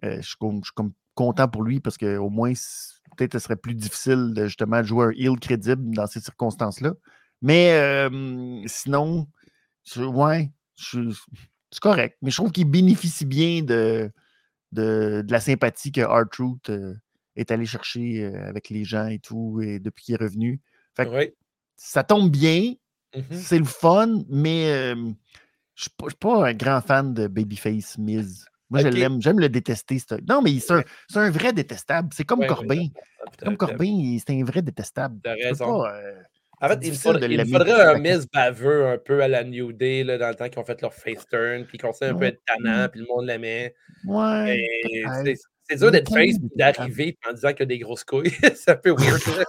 je suis content pour lui parce qu'au moins, peut-être ce serait plus difficile de justement jouer un heel crédible dans ces circonstances-là. Mais euh, sinon, je- ouais, c'est correct. Mais je trouve qu'il bénéficie bien de, de, de la sympathie que euh, est allé chercher euh, avec les gens et tout, et depuis qu'il est revenu. Fait que ça tombe bien, Mhm. c'est le fun, mais je je suis pas un grand fan de Babyface Miz. Moi, je l'aime, j'aime le détester. Non, mais c'est un, c'est un vrai détestable. C'est comme Ouais, Corbin. Comme Corbin, c'est un vrai détestable. T'as raison. pas, euh, En fait, il faudrait, il un Miz baveux un peu à la New Day là, dans le temps qu'ils ont fait leur face turn, puis qu'on sait un peu être tannant, puis le monde l'aimait. Ouais. C'est dur d'être face détestable. d'arriver en disant qu'il a des grosses couilles. [LAUGHS] c'est un peu weird. [LAUGHS]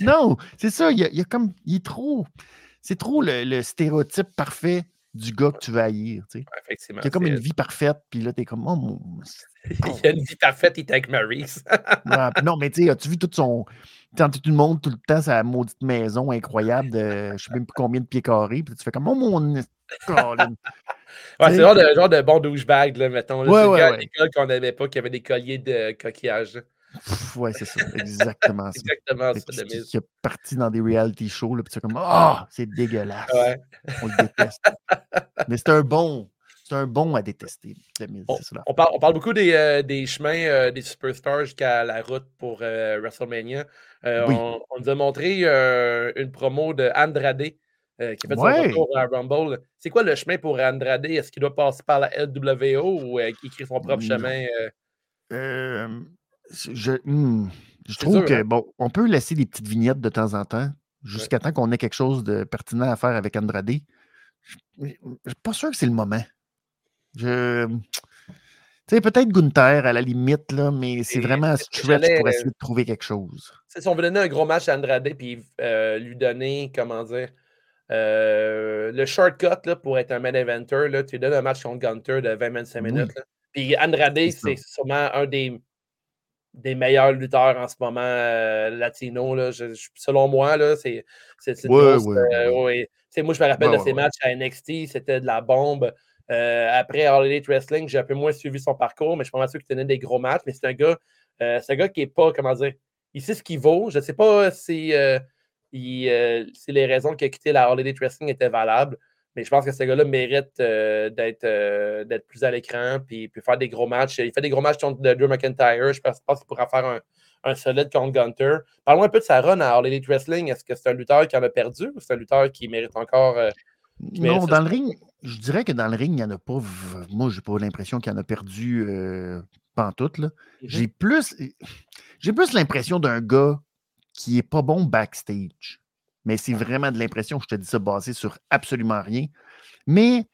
Non, c'est ça. Il, y a, il y a comme. Il est trop. C'est trop le, le stéréotype parfait du gars que tu veux haïr. Tu sais. Effectivement. Qui a comme une vie parfaite, puis là, t'es comme. Oh, mon... [LAUGHS] Il a une vie parfaite, il est avec Maurice. [LAUGHS] Ouais, non, mais tu sais, as-tu vu tout son. Quand tout le monde, tout le temps, sa maudite maison incroyable de je sais même plus combien de pieds carrés, puis tu fais comme, oh mon. [LAUGHS] Ouais, c'est sais? genre de, genre de bon douchebag, là, mettons. Là, Ouais, le ouais, gars à l'école qu'on n'aimait pas, qui avait des colliers de coquillage. Ouais, c'est ça, exactement ça. Exactement Fait ça, Qui, qui- est parti dans des reality shows, là, puis tu fais comme, ah, c'est dégueulasse. Ouais. On le déteste. mais c'est un bon. C'est un bon à détester, le Miz, On, ça. parle, on parle beaucoup des, euh, des chemins euh, des superstars jusqu'à la route pour euh, WrestleMania. Oui. on, on nous a montré une promo de Andrade euh, qui a fait Ouais. son retour à Rumble. C'est quoi le chemin pour Andrade? Est-ce qu'il doit passer par la LWO ou euh, qu'il crée son propre Non. chemin? euh? Je, hmm, je trouve que, hein? bon, on peut laisser des petites vignettes de temps en temps, jusqu'à temps qu'on ait quelque chose de pertinent à faire avec Andrade. Je je suis pas sûr que c'est le moment. Je. Tu sais, peut-être Gunther à la limite, là, mais c'est vraiment que stretch pour euh, essayer de trouver quelque chose. Si on veut donner un gros match à Andrade puis euh, lui donner, comment dire, euh, le shortcut là, pour être un main eventer, là, tu lui donnes un match contre Gunter de 20-25 Oui. minutes. là. Puis Andrade, c'est sûrement un des, des meilleurs lutteurs en ce moment euh, latino. Là. Je- je- selon moi, c'est Ouais, ouais, euh, ouais. ouais. Moi, je me rappelle de ses matchs à NXT, c'était de la bombe. Euh, après All Elite Wrestling, j'ai un peu moins suivi son parcours, mais je suis pas mal sûr qu'il tenait des gros matchs. Mais c'est un gars, euh, c'est un gars qui est pas, comment dire, il sait ce qu'il vaut. Je ne sais pas si, il, si les raisons qu'il a quitté la All Elite Wrestling étaient valables, mais je pense que ce gars-là mérite euh, d'être euh, d'être plus à l'écran puis, puis faire des gros matchs. Il fait des gros matchs contre Drew McIntyre. Je pense, pense qu'il pourra faire un, un solide contre Gunter. Parle-moi un peu de sa run à All Elite Wrestling. Est-ce que c'est un lutteur qui en a perdu ou c'est un lutteur qui mérite encore. euh, Non, dans le ring, je dirais que dans le ring, il n'y en a pas. Moi, j'ai pas l'impression qu'il y en a perdu pantoute. Mhm. J'ai plus, plus l'impression d'un gars qui est pas bon backstage. Mais c'est vraiment de l'impression, je te dis ça basé sur absolument rien. Mais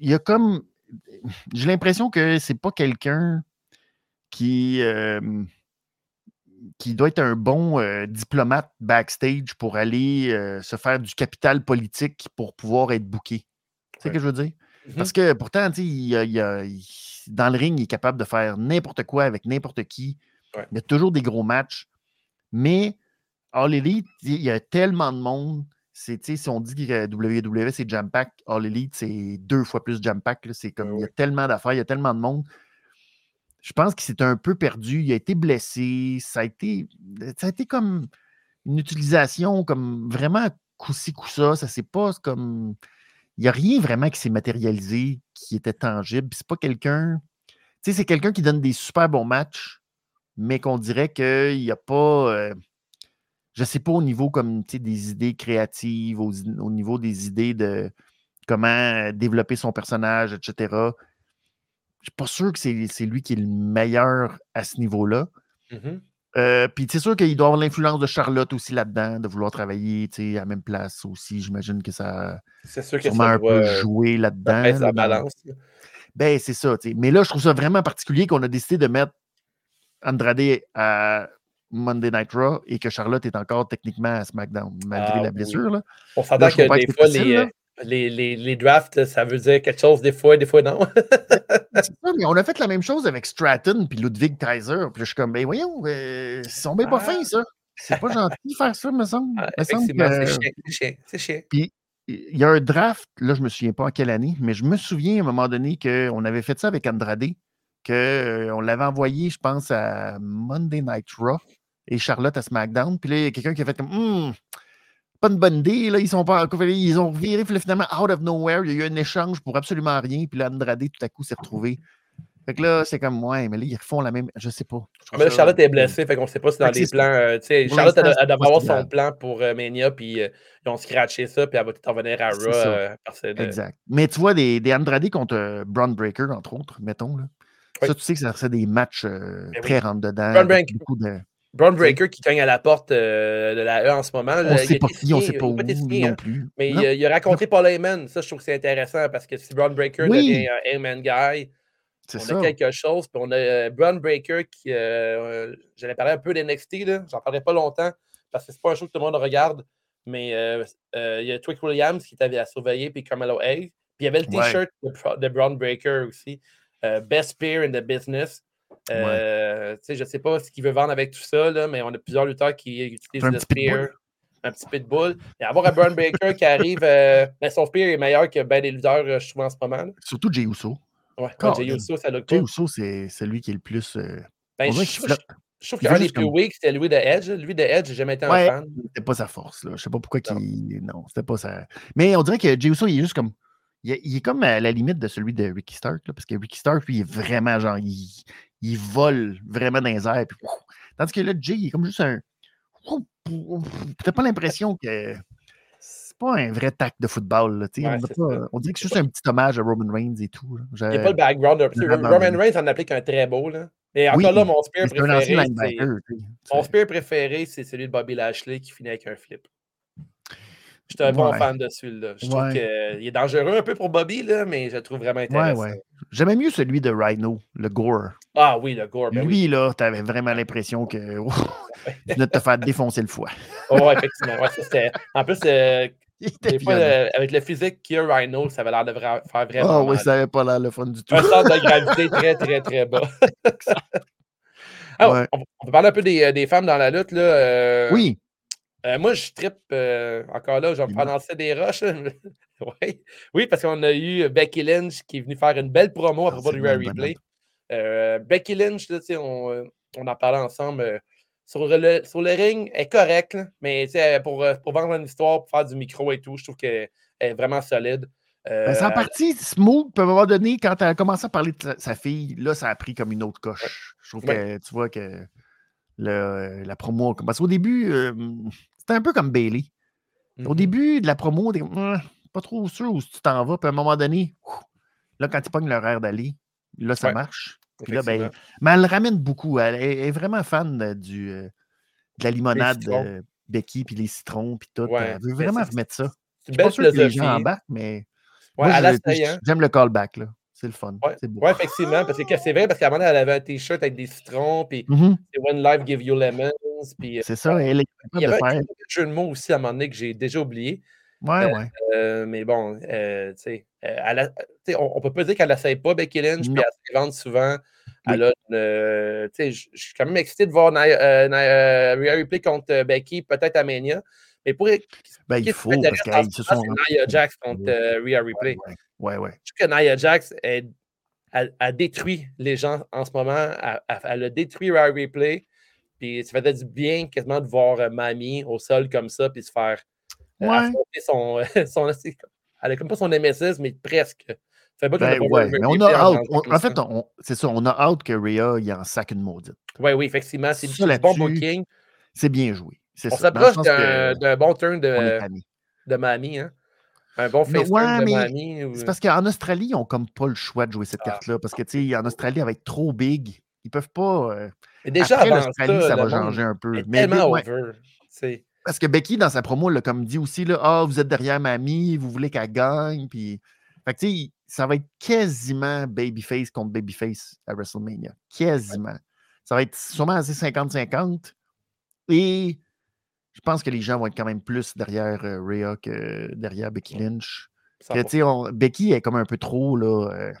il y a comme. J'ai l'impression que c'est pas quelqu'un qui, euh, qui doit être un bon euh, diplomate backstage pour aller euh, se faire du capital politique pour pouvoir être booké. Tu sais ce Ouais. que je veux dire? Parce que pourtant, il il il- dans le ring, il est capable de faire n'importe quoi avec n'importe qui. Ouais. Il y a toujours des gros matchs. Mais All Elite, il y a tellement de monde. Si on dit que WWE, c'est jam-pack, All Elite, c'est deux fois plus jam-pack. là. C'est comme, Ouais, il y a tellement d'affaires, il y a tellement de monde. Je pense qu'il s'est un peu perdu. Il a été blessé. Ça a été, ça a été comme une utilisation comme vraiment coup-ci, coup-ça. Ça c'est pas comme. Il n'y a rien vraiment qui s'est matérialisé, qui était tangible. C'est pas quelqu'un. Tu sais, c'est quelqu'un qui donne des super bons matchs, mais qu'on dirait qu'il n'y a pas. euh, je sais pas au niveau comme des idées créatives, au, au niveau des idées de comment euh, développer son personnage, etc. Je suis pas sûr que c'est lui qui est le meilleur à ce niveau-là. Mhm. Euh, Puis c'est sûr qu'il doit avoir l'influence de Charlotte aussi là-dedans, de vouloir travailler à la même place aussi. J'imagine que ça a C'est sûr que ça un peu euh, joué ça là-dedans. là, la balance. Ben, c'est ça. Mais là, je trouve ça vraiment particulier qu'on a décidé de mettre Andrade à Monday Night Raw et que Charlotte est encore techniquement à SmackDown, malgré Ah la oui. blessure. Là. On s'entend que des que c'est fois, facile, les, là. euh, les, les, les drafts, ça veut dire quelque chose des fois, des fois non? [LAUGHS] C'est ça, mais on a fait la même chose avec Stratton puis Ludwig Kaiser. Puis je suis comme, ben voyons, euh, ils sont bien pas Ah. fins, ça. C'est pas gentil de faire ça, me semble. Ah, c'est chiant, c'est chiant. Puis il y a un draft, là, je me souviens pas en quelle année, mais je me souviens à un moment donné qu'on avait fait ça avec Andrade, qu'on l'avait envoyé, je pense, à Monday Night Raw et Charlotte à SmackDown. Puis là, il y a quelqu'un qui a fait comme Hum, pas une bonne idée, là, ils sont pas ils ont viré puis là, finalement out of nowhere, il y a eu un échange pour absolument rien, puis là, Andrade tout à coup s'est retrouvé. Fait que là, c'est comme ouais, mais là, ils refont la même. Je sais pas. Je Mais là, ça- Charlotte est blessée, fait qu'on sait pas si dans les plans. euh, tu sais, Charlotte, elle, l'instant, elle c'est devrait pas avoir si son plan pour euh, Mania, puis euh, ils ont scratché ça, puis elle va tout revenir à Raw. euh, de- Exact. Mais tu vois, des, des Andrade contre Braun Breaker, entre autres, mettons. Là. Oui. Ça, tu sais que ça serait des matchs Ben oui. très rentre-dedans. Braun avec Breaker. beaucoup de... Braun Breaker qui cogne à la porte euh, de la E en ce moment. On ne sait pas qui, on ne sait pas où pas non hein. plus. Mais Non. il, a- il a rencontré Paul Heyman. Ça, je trouve que c'est intéressant parce que si Braun Breaker Oui. devient un Heyman guy, on ça. a quelque chose. Puis on a euh, Braun Breaker qui. euh, J'allais parler un peu d'NXT. J'en parlerai pas longtemps parce que c'est pas un show que tout le monde regarde. Mais euh, il y a Trick Williams qui était à surveiller, puis Carmelo Hayes. Puis il y avait le Ouais. t-shirt de, de Braun Breaker aussi. Best Spear in the Business. Euh, Je sais pas ce qu'il veut vendre avec tout ça, là, mais on a plusieurs lutteurs qui utilisent Un le. Spear. Un petit pitbull. Et avoir un Braun Breaker qui arrive. euh, mais [LAUGHS] son Spear est meilleur que ben des lutteurs, euh, je trouve, en ce moment. là. Surtout Jey Uso. Ouais. Jey Uso, ça look Jey pas. Uso, c'est celui qui est le plus. Ben, je, je- je trouve qu'un des plus comme- weak, c'était lui de Edge. Lui de Edge, j'ai jamais été un Ouais, fan. c'était pas sa force. Là. Je sais pas pourquoi Non. qu'il. Non, c'était pas sa. Mais on dirait que Jey Uso, il est juste comme. Il est, il est comme à la limite de celui de Ricky Stark, là, parce que Ricky Stark, lui, il est vraiment genre. Il, il vole vraiment dans les airs. Puis, ouf. tandis que là, Jay, il est comme juste un. T'as pas l'impression que. C'est pas un vrai tac de football. Là. Ouais, on, pas- dirait que c'est juste un petit hommage à Roman Reigns et tout. Il n'y a pas le background. un peu. vraiment Roman. Reigns en applique un très beau. Là. Et encore Oui, là, mon spear préféré. Mon spear préféré, c'est celui de Bobby Lashley qui finit avec un flip. Je suis un bon Ouais. fan de celui-là. Je trouve qu'il est dangereux un peu pour Bobby, là, mais je le trouve vraiment intéressant. ouais. J'aimais mieux celui de Rhino, le Gore. Ah oui, le gore. Ben oui. Lui, là, t'avais vraiment l'impression que [LAUGHS] tu venais de te faire défoncer le foie. Oh, effectivement. Ouais, ça, c'était- en plus, euh, [LAUGHS] des fois, avec le physique qu'il y a Rhino, ça avait l'air de vra- faire vraiment. Ah oui, mal. ça n'avait pas l'air le fun du tout. Un centre de gravité [LAUGHS] très, très, très bas. Ah, on, on peut parler un peu des, euh, des femmes dans la lutte. Là. euh, Oui, euh, moi, je trippe encore là, je vais me prononcer des roches. [LAUGHS] oui. oui, parce qu'on a eu Becky Lynch qui est venue faire une belle promo à Ah, propos du Rare Replay. Euh, Becky Lynch, là, on, euh, on en parlait ensemble. euh, sur, le, sur le ring, elle est correcte, mais pour, euh, pour vendre une histoire, pour faire du micro et tout, je trouve qu'elle est vraiment solide. ben, c'est en Euh, partie smooth. Puis à un moment donné, quand elle a commencé à parler de sa, sa fille, là, ça a pris comme une autre coche. Je trouve Ouais. que tu vois que le- la promo. Parce qu'au début, euh, c'était un peu comme Bailey. Au mhm. début de la promo, t'es Ah, pas trop sûr où tu t'en vas. Puis à un moment donné, ouf, là, quand tu pognes l'horaire d'aller, là, ça Ouais, marche. Puis là, ben, mais elle le ramène beaucoup. Elle est, elle est vraiment fan de, du, euh, de la limonade de Becky, puis les citrons, puis tout. Ouais, Elle veut vraiment remettre ça. Je suis pas sûr que les gens embarquent, mais Ouais, hein. j'aime le callback. là. C'est le fun. Ouais. Oui, effectivement, parce que c'est vrai, parce qu'à un moment donné, elle avait un t-shirt avec des citrons, puis Mhm, c'est When Life Give You Puis euh, C'est ça, elle est il y avait un jeu de mots aussi à un moment donné que j'ai déjà oublié. Ouais, euh, ouais. Euh, mais bon, euh, tu sais, euh, on, on peut pas dire qu'elle n'essaye pas Becky Lynch, puis elle se vend souvent. Oui. Elle a une, tu sais, je suis quand même excité de voir Nia, Nia- Ripley contre Becky, peut-être à Mania. Mais pour Ben, il faut, parce se sont. c'est Nia Jax contre Rhea Ripley. Ouais, ouais, ouais. Je trouve que Nia Jax, elle, elle- elle détruit les gens en ce moment. Elle a détruit Rhea Ripley. Puis ça faisait du bien quasiment de voir euh, Mamie au sol comme ça, puis se faire euh, Ouais. affronter son, [LAUGHS] comme- Elle a comme pas son MSS, mais presque. Ça fait pas Ben, ouais, mais on a en hâte. en fait, c'est ça, on a hâte que Rhea il en sac une maudite. Oui, oui, effectivement. C'est du bon booking. C'est bien joué. On s'approche d'un bon turn de, de Mamie. Hein? Un bon face ouais, de Mamie. ou- C'est parce qu'en Australie, ils n'ont comme pas le choix de jouer cette Ah. carte-là. Parce que, tu sais, en Australie, elle va être trop big. Ils peuvent pas. euh, Mais déjà, Après avant ça, va changer un peu. Mais tellement ouais, over. C'est- parce que Becky, dans sa promo, l'a comme dit aussi, ah, vous êtes derrière mamie, vous voulez qu'elle gagne. Puis... Fait que, tu sais, ça va être quasiment babyface contre babyface à WrestleMania. Quasiment. Ça va être sûrement assez 50-50. Et je pense que les gens vont être quand même plus derrière euh, Rhea que derrière Becky Lynch. Becky est comme un peu trop, là. Euh,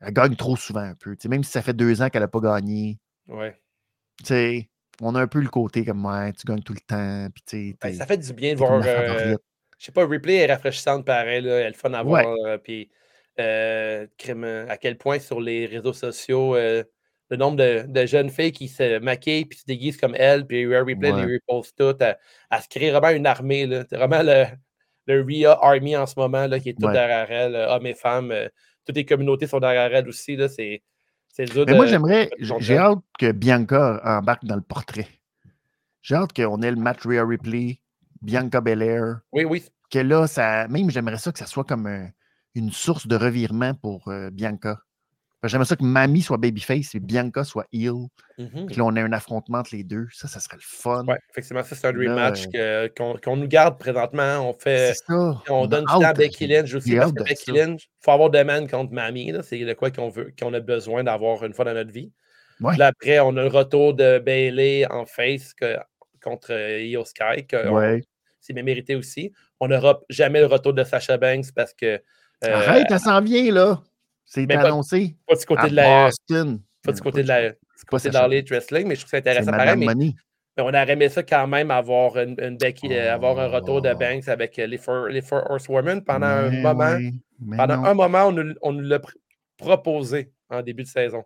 elle gagne trop souvent un peu. même si ça fait deux ans qu'elle n'a pas gagné. Ouais. on a un peu le côté comme ouais, tu gagnes tout le temps. Puis, ben, ça fait du bien de voir. Euh, je sais pas, replay est rafraîchissante pareil. Là, elle est le fun à voir. puis, à quel point sur les réseaux sociaux le nombre de, jeunes filles qui se maquillent puis se déguisent comme elle, puis Replay les repost toutes, à, se créer vraiment une armée. C'est vraiment le, le RIA Army en ce moment là, qui est tout derrière elle, hommes et femmes. Euh, toutes les communautés sont derrière elle aussi. Là, c'est, Mais moi, j'aimerais, j'ai hâte que Bianca embarque dans le portrait. J'ai hâte qu'on ait le match Rhea Ripley, Bianca Belair. Oui, oui. Que là, ça, même j'aimerais ça que ça soit comme une source de revirement pour euh, Bianca. J'aimerais ça que Mamie soit babyface et Bianca soit heel. Mm-hmm. Puis là, on a un affrontement entre les deux. Ça, ça serait le fun. Oui, effectivement, ça, c'est un rematch euh, qu'on nous garde présentement. On fait. On, donne du temps à Becky Lynch aussi. Parce que Becky Lynch, il faut avoir man contre Mamie. C'est de quoi qu'on veut, qu'on a besoin d'avoir une fois dans notre vie. Puis là, après, on a le retour de Bailey en face contre euh, Io Sky. C'est bien mérité aussi. On n'aura jamais le retour de Sasha Banks parce que. Euh, Arrête, elle s'en vient, là. C'est annoncé. Pas, du côté de la. Boston. Pas du côté de la. côté de wrestling, mais je trouve ça intéressant pareil. Mais, mais, on aurait aimé ça quand même avoir une, une Becky, euh, avoir un retour de oh. Banks avec euh, les Four, les four Horsewomen pendant un moment. pendant un moment, on nous, on nous l'a proposé en début de saison.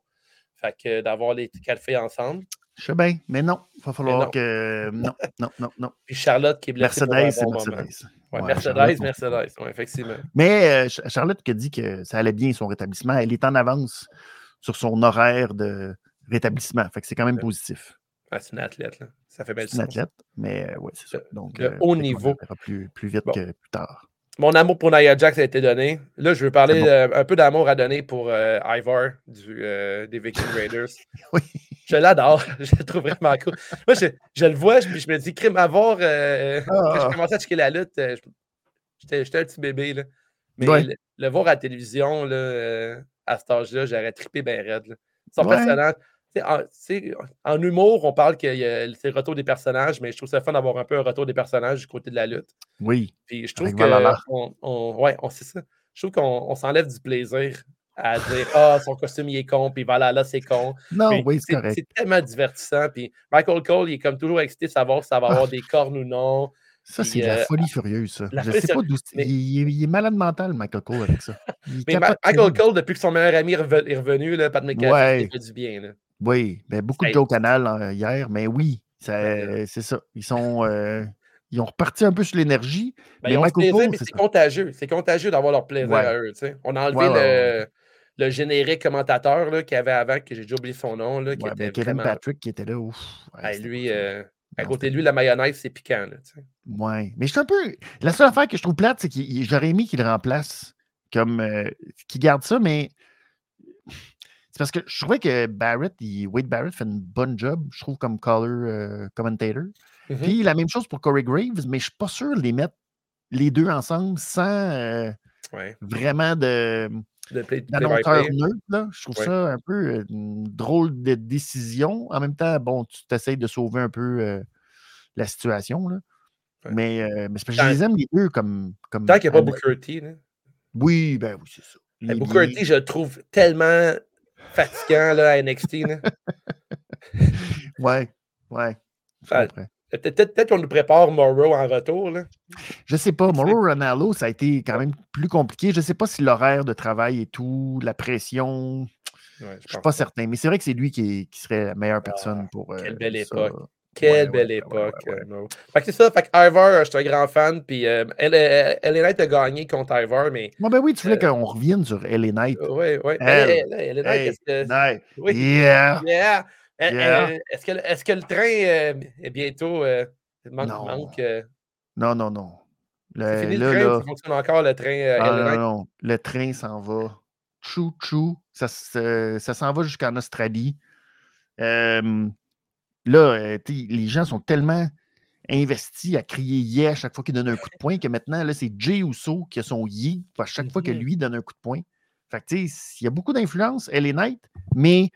Fait que d'avoir les quatre filles ensemble. Je sais bien, mais non. Il va falloir que. Non, non, non, non. Puis Charlotte qui est blessée. Mercedes, c'est Mercedes. Ouais, Mercedes, Mercedes, ouais, effectivement. Mais euh, Charlotte qui a dit que ça allait bien son rétablissement, elle est en avance sur son horaire de rétablissement. Fait que c'est quand même positif. c'est une athlète, là. Ça fait belle C'est une athlète, mais oui, c'est ça. Donc, le euh, haut niveau. Plus, plus vite que plus tard. Mon amour pour Nia Jax a été donné. Là, je veux parler un peu d'amour à donner pour Ivar du, des Viking [LAUGHS] Raiders. oui. Je l'adore. [LAUGHS] Je le trouve vraiment cool. Moi, je, je le vois, puis je me dis, crime, avoir. Euh, quand je ah. commençais à checker la lutte, euh, j'étais un petit bébé. Là. Mais le, voir à la télévision, là, euh, à cet âge-là, j'aurais trippé bien raide. Son personnage. En, en, humour, on parle que c'est le retour des personnages, mais je trouve ça fun d'avoir un peu un retour des personnages du côté de la lutte. Oui. Puis je trouve que. On, on, ouais, on sait ça. Je trouve qu'on s'enlève du plaisir à dire Ah, son costume il est con, puis voilà, là c'est con. Non, oui, c'est correct. C'est tellement divertissant. Puis Michael Cole, il est comme toujours excité de savoir si ça va avoir des cornes ou non. Ça, c'est de la euh, folie furieuse, ça. Je sais pas d'où il, est malade mental, Michael Cole, avec ça. mais Michael Cole, depuis que son meilleur ami est revenu, là, Pat McAfee, ouais. il fait du bien. Là. Oui, ben, beaucoup de Joe Canal hier, mais oui, c'est ça. Ils sont. Euh, ils ont reparti un peu sur l'énergie. Ben, mais c'est contagieux. C'est contagieux d'avoir leur plaisir à eux. On a enlevé le le générique commentateur qu'il y avait avant, que j'ai déjà oublié son nom. Là, qui était Kevin Patrick qui était là. Ouf, lui, euh, à côté de lui, la mayonnaise, c'est piquant. Oui, mais je suis un peu. La seule affaire que je trouve plate, c'est que j'aurais aimé qu'il le remplace comme. Euh, qu'il garde ça, mais. C'est parce que je trouvais que Barrett, Wade Barrett fait une bonne job, je trouve, comme color euh, commentator. Mm-hmm. Puis la même chose pour Corey Graves, mais je ne suis pas sûr de les mettre les deux ensemble sans vraiment de neutre. Là. Je trouve ça un peu euh, une drôle de décision. En même temps, bon, tu t'essayes de sauver un peu euh, la situation. Là. Mais, euh, mais je les aime les deux comme. comme Tant qu'il n'y a pas Booker T. Oui, ben oui, c'est ça. Les, Booker T, je le trouve tellement fatigant là, à NXT. Là. [LAUGHS] ouais, ouais. Peut-être qu'on nous prépare Morrow en retour. Là. Je sais pas. Morrow [LAUGHS] Ronaldo, ça a été quand même plus compliqué. Je ne sais pas si l'horaire de travail et tout, la pression. je ne suis pas certain. Mais c'est vrai que c'est lui qui, serait la meilleure personne ah, pour. quelle euh, belle époque. Quelle belle époque. c'est ça. Fait que Ivar, je suis un grand fan. Puis euh, elle, Knight a gagné contre Ivar. Mais, ben oui, tu voulais euh, qu'on revienne sur LA Knight. Oui, oui. Elle, Knight, est-ce Oui. Yeah. yeah. Est-ce que, est que, le train euh, est bientôt. Euh, manque, non. Manque, euh? non, non, non. Le, fini le train, ça fonctionne encore le train. Ah, non, non, Le train s'en va. Chou, chou. Ça, ça, s'en va jusqu'en Australie. Là, les gens sont tellement investis à crier yeah à chaque fois qu'il donne un coup de poing que maintenant, là, c'est Jay Uso qui a son yeah à chaque fois que lui donne un coup de poing. Fait que, il y a beaucoup d'influence, elle est nette, mais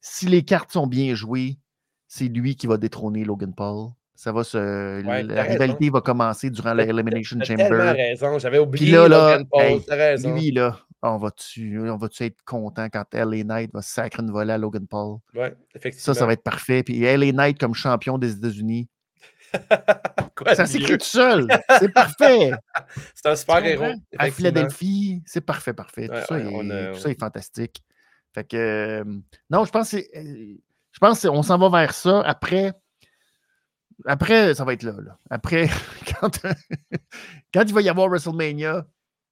si les cartes sont bien jouées, c'est lui qui va détrôner Logan Paul. Ça va se. Ouais, la raison. rivalité va commencer durant l'Elimination T'as tellement Chamber. raison. J'avais Puis oublié là, là, Logan Paul. hey, lui, là, on va-tu on va être content quand LA Knight va sacrer une volée à Logan Paul? Ouais, Ça, effectivement. ça va être parfait. Puis LA Knight comme champion des États-Unis. [LAUGHS] Quoi Ça s'écrit tout seul. C'est parfait. [LAUGHS] C'est un super héros. À. Philadelphie, c'est parfait, parfait. Ouais, tout, ça est, tout ça est fantastique. Fait que, euh, non, je pense que c'est- je pense qu'on s'en va vers ça. Après, après, ça va être là. là. Après, [LAUGHS] quand, quand il va y avoir WrestleMania,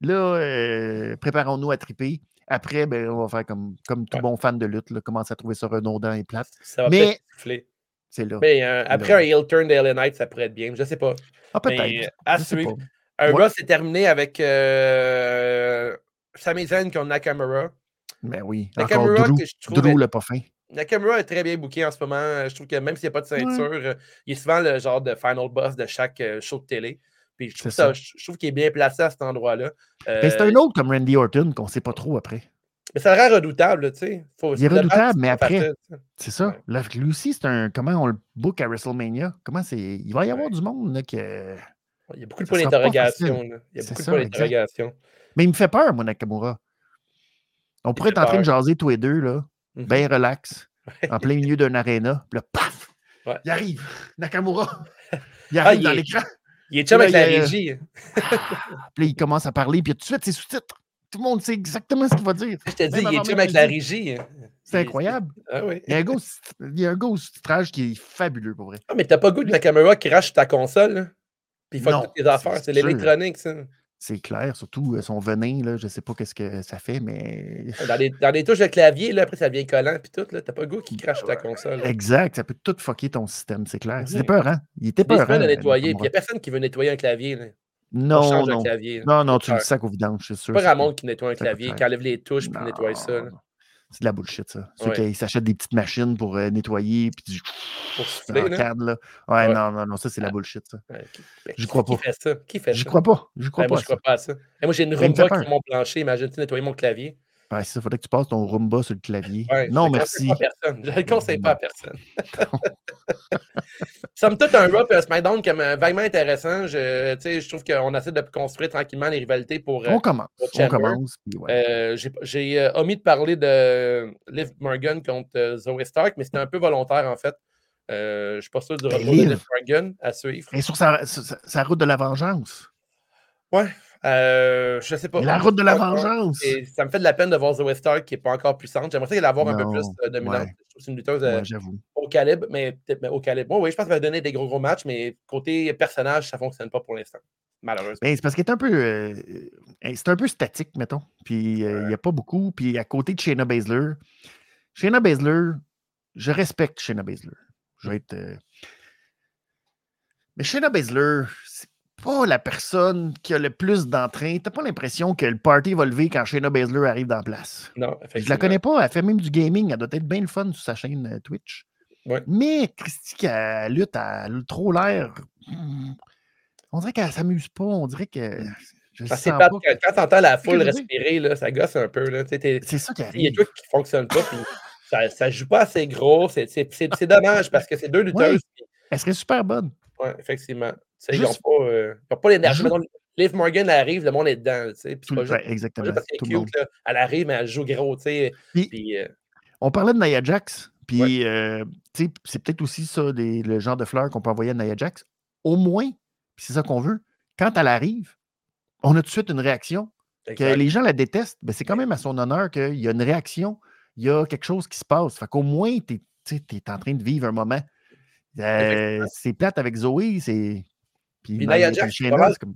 là, euh, préparons-nous à triper. Après, ben, on va faire comme, comme tout Ouais. bon fan de lutte, là, commencer à trouver ça redondant et plate. Ça va Mais- souffler. C'est là. Mais euh, après un heel turn de LA Knight, ça pourrait être bien. Je sais pas. ah, peut-être. à sais suivre. Un Ouais. S'est terminé avec euh, Sami Zayn contre Nakamura. Mais oui. Encore Nakamura, Drew, que je trouve Drew le pas fin. Nakamura est très bien booké en ce moment. Je trouve que même s'il n'y a pas de ceinture, euh, il est souvent le genre de final boss de chaque euh, show de télé. Puis je trouve, C'est ça, ça. je je trouve qu'il est bien placé à cet endroit-là. Mais c'est Euh, un autre comme Randy Orton qu'on ne sait pas trop après. Mais ça rend redoutable, tu sais. Il est redoutable, mais après. C'est ça. Ouais. Lui aussi, c'est un. Comment on le book à WrestleMania? Comment c'est. Il va y avoir Ouais. du monde là, que. Il y a beaucoup de points d'interrogation. Il y a beaucoup de points d'interrogation. Mais il me fait peur, moi, Nakamura. On pourrait être en train de jaser tous les deux, là, Mhm. bien relax, en plein milieu [LAUGHS] d'un aréna. Puis là, paf! Ouais. Il arrive, Nakamura. [LAUGHS] Il Ah, arrive il dans est- l'écran. Il est chum avec la régie. Puis là, il commence à parler, puis tout de suite, c'est sous-titres. Tout le monde sait exactement ce qu'il va dire. Je te dis, il est chum avec de la régie. C'est incroyable. Ah oui. Il y a un gars au- il y a un gars au titrage qui est fabuleux, pour vrai. Ah, mais t'as pas le goût de Nakamura qui crache ta console, là? Puis il Non, toutes tes affaires. c'est l'électronique, ça. C'est clair, surtout euh, son venin, là, je sais pas qu'est-ce que ça fait, mais. Dans les, dans les touches de clavier, là, après, ça devient collant, puis tout, là. T'as pas le goût qui crache ta console. là. Exact, ça peut tout fucker ton système, c'est clair. C'est peur, hein? Il était peur, à nettoyer, puis il n'y a personne qui veut nettoyer un clavier, là. On Non, non. clavier. Non, non, tu le peur. sac au vidange, c'est sûr. C'est pas Ramon qui nettoie un clavier, qui enlève les touches, puis nettoie ça, là, C'est de la bullshit, ça. Ceux Ouais. qui s'achètent des petites machines pour euh, nettoyer, puis du pour souffler, là. cadre, là. Ouais, Ouais. non, non, non, ça, c'est de la bullshit, ça. Ouais, qui- ben, qui- crois Qui pas. fait ça? Qui fait ça? crois pas. J'y crois Ouais, pas. moi, je crois pas à ça. Et moi, j'ai une Roomba qui est mon plancher. Imagine-tu nettoyer mon clavier. Ouais, ça. Faudrait que tu passes ton Roomba sur le clavier. Ouais, non, je merci. conseille pas à personne. Je le conseille pas à personne. Somme [LAUGHS] [LAUGHS] toute, un et un SmackDown comme vaguement intéressant. Je, je trouve qu'on essaie de construire tranquillement les rivalités pour. euh, On commence. On commence. ouais. euh, j'ai- euh, omis de parler de Liv Morgan contre Zoe Stark, mais c'était un peu volontaire en fait. Euh, je suis pas sûr du Ben, retour de Liv. Morgan à suivre. Et sur sa, sur sa- sa route de la vengeance. Ouais. Euh, je sais pas. La route de la vengeance. Et ça me fait de la peine de voir Zoe Stark qui n'est pas encore puissante. J'aimerais qu'elle avoir un peu plus euh, dominante. ouais. Je trouve que c'est une lutteuse euh, Ouais, au calibre, mais peut-être mais au calibre. Oui, oui, je pense qu'elle va donner des gros gros matchs, mais côté personnage, ça ne fonctionne pas pour l'instant. Malheureusement. Ben, c'est parce qu'elle est un peu. euh, c'est un peu statique, mettons. Puis il n'y a pas beaucoup. Puis à côté de Shayna Baszler, Shayna Baszler, je respecte Shayna Baszler. Je vais être. Mais Shayna Baszler, c'est pas la personne qui a le plus d'entrain. T'as pas l'impression que le party va lever quand Shayna Baszler arrive dans la place? Non, Je la effectivement. connais pas, elle fait même du gaming, elle doit être bien le fun sur sa chaîne euh, Twitch. Ouais. Mais Christy, qu'elle lutte, elle a trop l'air. hmm, On dirait qu'elle s'amuse pas, on dirait que. Je c'est sens plate, pas. quand quand t'entends la foule respirer, là, ça gosse un peu. Tu C'est ça qui Il y a des trucs qui ne fonctionnent pas. puis ça, ça joue pas assez gros. C'est dommage parce que c'est deux lutteuses. puis- Elle serait super bonne. ouais, effectivement. Ils n'ont pas, euh, pas l'énergie. Liv Morgan arrive, le monde est dedans. tu sais, puis Tout C'est pas juste, ouais, exactement. pas parce Tout qu'elle le est monde. cute. là. Elle arrive, mais elle joue gros. tu sais, Puis- Puis, euh, On parlait de Nia Jax, puis euh, c'est peut-être aussi ça, des- le genre de fleurs qu'on peut envoyer à Nia Jax. Au moins, c'est ça qu'on veut, quand elle arrive, on a tout de suite une réaction. Que les gens la détestent, ben c'est quand même à son honneur qu'il y a une réaction, il y a quelque chose qui se passe. Fait qu'au moins, tu es, en train de vivre un moment. Euh, c'est plate avec Zoé, c'est. Puis, Puis Nia- Jax, c'est pas comme-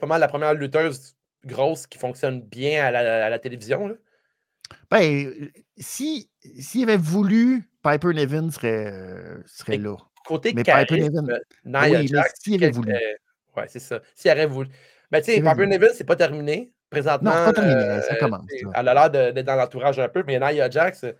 pas mal la première lutteuse grosse qui fonctionne bien à la, à la télévision. là. Ben, euh, si s'il avait voulu, Piper Nevin serait, euh, serait Mais là. Côté Mais Piper charisme, Niven- Nia Oui, mais Jax, s'il avait voulu. euh, ouais, c'est ça. S'il aurait voulu. Ben, tu sais, S'il avait Piper. Neville, c'est pas terminé. Présentement, Non, c'est pas terminé, ça euh, commence, elle a l'air d'être dans l'entourage un peu, mais Nia Jax, euh,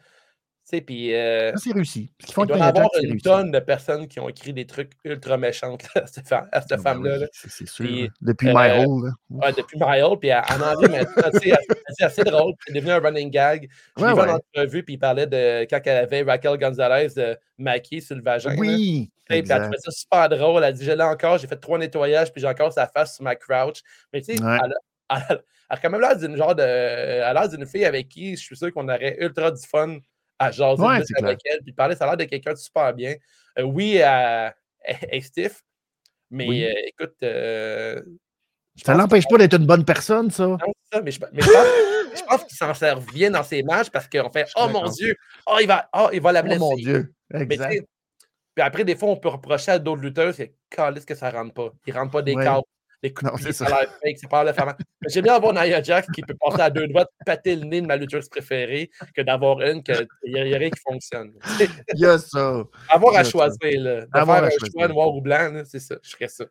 Puis, euh, c'est réussi. il doit y avoir une tonne de personnes qui ont écrit des trucs ultra méchants à cette, ben femme-là. c'est sûr. depuis euh, My Hole. Ouais, depuis My Hole. Puis en anglais, maintenant, c'est assez drôle. C'est devenu un running gag. Je l'ai vu en entrevue, puis il parlait de quand elle avait Raquel Gonzalez de maquillée sur le vagin. Oui. Puis elle trouvait ça super drôle. Elle a dit Je l'ai encore, j'ai fait trois nettoyages, puis j'ai encore sa face sur ma crouch. Mais tu sais, elle, elle, a quand même l'air d'une genre de. Elle a l'air d'une fille avec qui je suis sûr qu'on aurait ultra du fun à jaser avec elle, puis parler. Ça a l'air de quelqu'un de super bien. Euh, oui, elle est stiff, mais euh, écoute. Euh, ça n'empêche pas d'être une bonne personne, ça. Non, ça, mais je, je [LAUGHS] pense, qu'il s'en sert bien dans ses matchs parce qu'on fait Oh mon Dieu, oh, il va, oh, il va la blesser. Oh mon Dieu, exact. puis après, des fois, on peut reprocher à d'autres lutteurs, c'est est-ce que ça ne rentre pas. Il ne rentre pas des ouais. Ça. J'aime bien avoir Nia Jax qui peut passer à deux doigts, péter le nez de ma lutteuse préférée que d'avoir une qu'il n'y a, rien qui fonctionne. [LAUGHS] Il y a ça. Avoir à choisir, là. De avoir un choix noir ou blanc, c'est ça. Je ferais ça.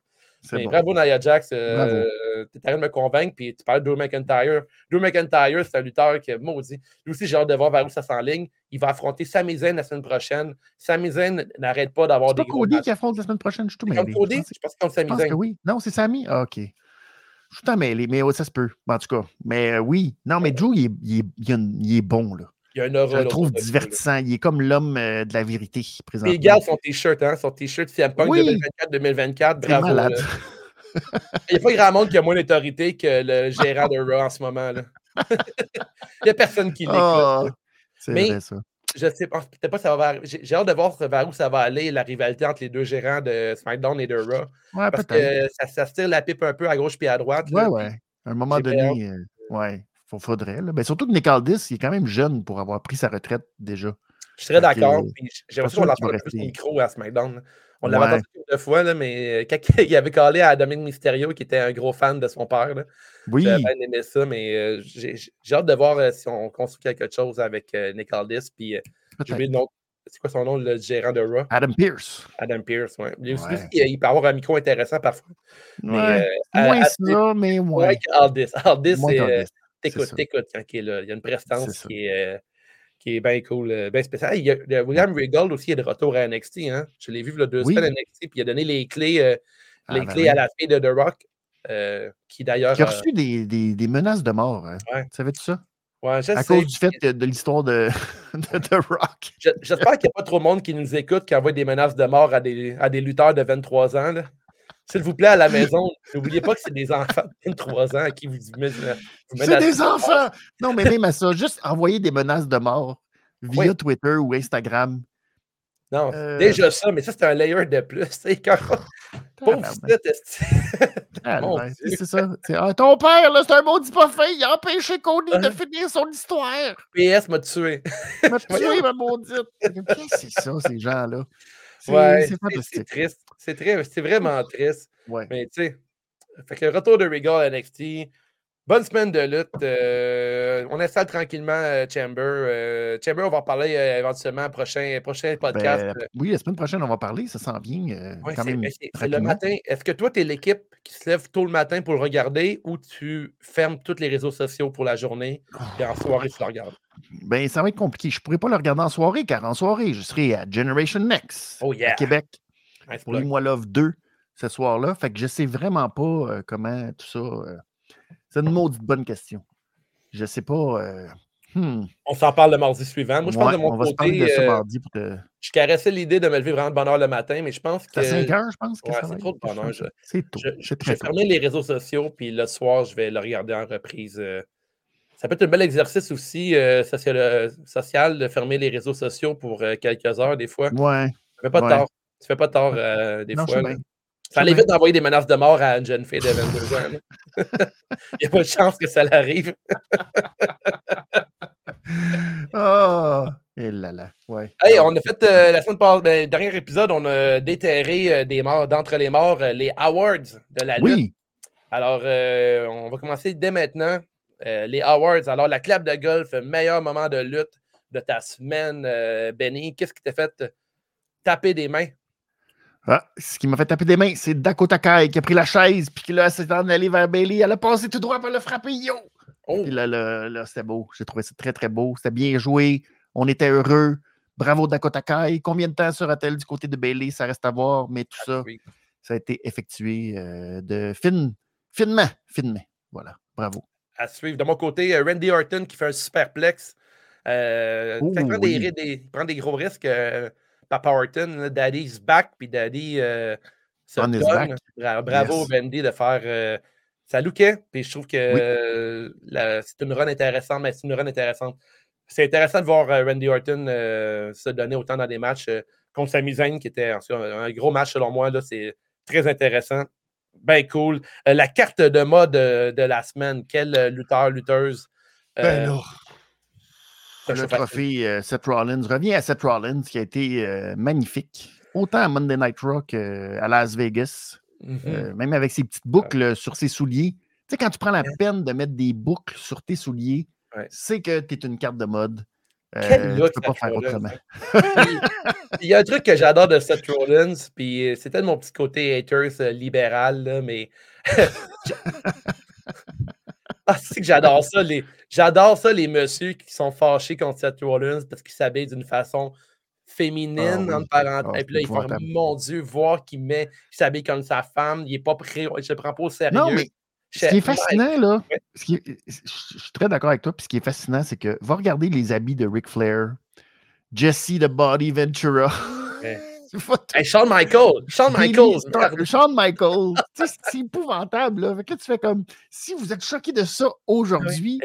Mais bravo Nia Jax, euh, tu es en train de me convaincre, puis tu parles de Drew McIntyre. Drew McIntyre, c'est un lutteur qui, maudit, lui aussi j'ai hâte de voir vers où ça s'enligne. Il va affronter Sami Zayn la semaine prochaine. Sami Zayn n'arrête pas d'avoir des. C'est pas Cody qui affronte la semaine prochaine, je suis tout mêlé. Cody, je pense que c'est Sami Zayn. oui. Non, c'est Sami? Ah, ok. Je suis tout mêlé, mais ça se peut, en tout cas. Mais euh, oui, non, mais Drew, il est, il il est bon, là. Il y a un aura. Je le trouve divertissant. Il est comme l'homme euh, de la vérité présentement. il garde son t-shirt, hein, son t-shirt CM Punk 2024-2024. Bravo. Malade. [LAUGHS] Il n'y a pas grand monde qui a moins d'autorité que le gérant de Raw en ce moment. Là. [LAUGHS] Il n'y a personne qui l'écoute. Oh, c'est vrai, ça. Je sais pas, peut-être pas ça va J'ai hâte de voir vers où ça va aller, la rivalité entre les deux gérants de SmackDown et de Raw. Ouais, parce que ça, ça, se tire la pipe un peu à gauche puis à droite. Ouais, ouais. À un moment donné, euh, ouais, faudrait. Là. Ben, surtout que Nick Aldis, il est quand même jeune pour avoir pris sa retraite déjà. Je serais d'accord. J'ai l'impression qu'on l'a plus le micro à SmackDown. On l'avait entendu deux fois, là, mais euh, quand il avait collé à Dominique Mysterio, qui était un gros fan de son père, là, oui. j'avais bien aimé ça, mais euh, j'ai hâte de voir euh, si on construit quelque chose avec Nick Aldis. Puis, c'est quoi son nom, le gérant de Raw? Adam Pierce. Adam Pierce, oui. Il, il, peut avoir un micro intéressant parfois. Mais, moins ça, mais moins. Moins Aldis. Aldis, c'est. T'écoutes, t'écoutes quand il est là. Il y a une prestance qui est qui est bien cool, euh, bien spécial. Il y a, William Regal aussi est de retour à NXT. Hein? Je l'ai vu le deux semaines à NXT, puis il a donné les clés, euh, ah, les ben clés à la fille de The Rock, euh, qui d'ailleurs. Qui a reçu des, des, des, menaces de mort. Hein? Ouais. Tu savais tout ça? Ouais, à cause du fait de, l'histoire de, [LAUGHS] de, The Rock. J'espère qu'il n'y a pas trop de monde qui nous écoute qui envoie des menaces de mort à des, à des lutteurs de 23 ans. Là. S'il vous plaît, à la maison, n'oubliez pas que c'est des enfants de 23 ans à qui vous, menacez. C'est des enfants! Non, mais même à ça, juste envoyer des menaces de mort via Twitter ou Instagram. Non, euh, déjà ça, mais ça, c'est un layer de plus. C'est quand... [LAUGHS] Pauvre ah, [LAUGHS] C'est ça. Ah, ton père, c'est un maudit pas fait. Il a empêché Cody de finir son histoire. PS m'a tué. m'a [LAUGHS] tué, ma maudite. Qu'est-ce que c'est ça, ces gens-là? Ouais, c'est triste. C'est vraiment triste. Ouais. Mais tu sais, fait que le retour de Regal à NXT, bonne semaine de lutte. Euh, on installe tranquillement euh, Chamber. Euh, Chamber, on va en parler éventuellement prochain, prochain podcast. Ben, oui, la semaine prochaine, on va parler. Ça s'en vient. c'est le matin. Est-ce que toi, tu es l'équipe qui se lève tôt le matin pour le regarder ou tu fermes tous les réseaux sociaux pour la journée et en soirée, tu le regardes? Ben, ça va être compliqué. Je ne pourrais pas le regarder en soirée, car en soirée, je serai à Generation Next oh, à Québec pour les Moi Love 2 ce soir-là. Fait que je ne sais vraiment pas comment tout ça. Euh, c'est une maudite bonne question. Je ne sais pas. Euh, hmm. On s'en parle le mardi suivant. Moi, je pense de mon côté. De ce mardi pour. Je caressais l'idée de me lever vraiment de bonne heure le matin, mais je pense que. C'est 5 heures, je pense. Que c'est trop de bonne heure. C'est tôt. Je, vais fermer les réseaux sociaux, puis le soir, je vais le regarder en reprise. Ça peut être un bel exercice aussi social, social, de fermer les réseaux sociaux pour quelques heures, des fois. Ouais. Ça fait pas tard. Tu fais pas tort euh, des fois. Ça allait vite d'envoyer des menaces de mort à une jeune fille de 22 ans. Il n'y a pas de chance que ça l'arrive. oh! [LAUGHS] Et là là, ouais. Hey, on a fait euh, la semaine passée, ben, dernier épisode, on a déterré euh, des morts, d'entre les morts, les awards de la lutte. Oui. Alors, on va commencer dès maintenant. les awards. Alors, la clap de golf, meilleur moment de lutte de ta semaine, Benny. Qu'est-ce qui t'a fait taper des mains? Ah, ce qui m'a fait taper des mains, c'est Dakota Kai qui a pris la chaise, puis qui là, s'est en allé vers Bailey. Elle a passé tout droit, pour le frapper, yo! Oh. Puis là, là, c'était beau. J'ai trouvé ça très, très beau. C'était bien joué. On était heureux. Bravo Dakota Kai. Combien de temps sera-t-elle du côté de Bailey? Ça reste à voir, mais tout ça, ça a été effectué euh, de fin, finement, finement. Voilà, bravo. À suivre. De mon côté, euh, Randy Orton qui fait un superplex. Euh, il, prend des, gros risques. Papa Orton, Daddy's back, puis Daddy se donne. Bravo, Randy, de faire. ça lookait, puis je trouve que c'est une run intéressante, mais c'est une run intéressante. C'est intéressant de voir Randy Orton se donner autant dans des matchs contre Sami Zayn, qui était un gros match selon moi. C'est très intéressant. Ben cool. Euh, la carte de mode euh, de, la semaine, quel euh, lutteur, lutteuse. Ben le trophée Seth Rollins. Reviens à Seth Rollins qui a été magnifique. Autant à Monday Night Rock à Las Vegas, mm-hmm. même avec ses petites boucles sur ses souliers. Tu sais, quand tu prends la peine de mettre des boucles sur tes souliers, c'est que tu es une carte de mode. Quel look, peux pas faire autrement. [LAUGHS] Il y a un truc que j'adore de Seth Rollins, puis c'était de mon petit côté haters euh, libéral, mais. [LAUGHS] [LAUGHS] ah, c'est que j'adore ça. Les... J'adore ça, les messieurs qui sont fâchés contre Seth Rollins parce qu'ils s'habillent d'une façon féminine, ah, parenthèses. Ah, et puis là, ils font Mon Dieu, voir qu'il met, s'habille comme sa femme, il n'est pas prêt, il se prend pas au sérieux. Non, mais ce qui est fascinant, là, je suis très d'accord avec toi, puis ce qui est fascinant, c'est que va regarder les habits de Ric Flair, Jesse the Body Ventura. Hey, Shawn Michaels! Shawn Michaels! Shawn Michaels! [LAUGHS] c'est épouvantable. Là. tu fais comme si vous êtes choqué de ça aujourd'hui,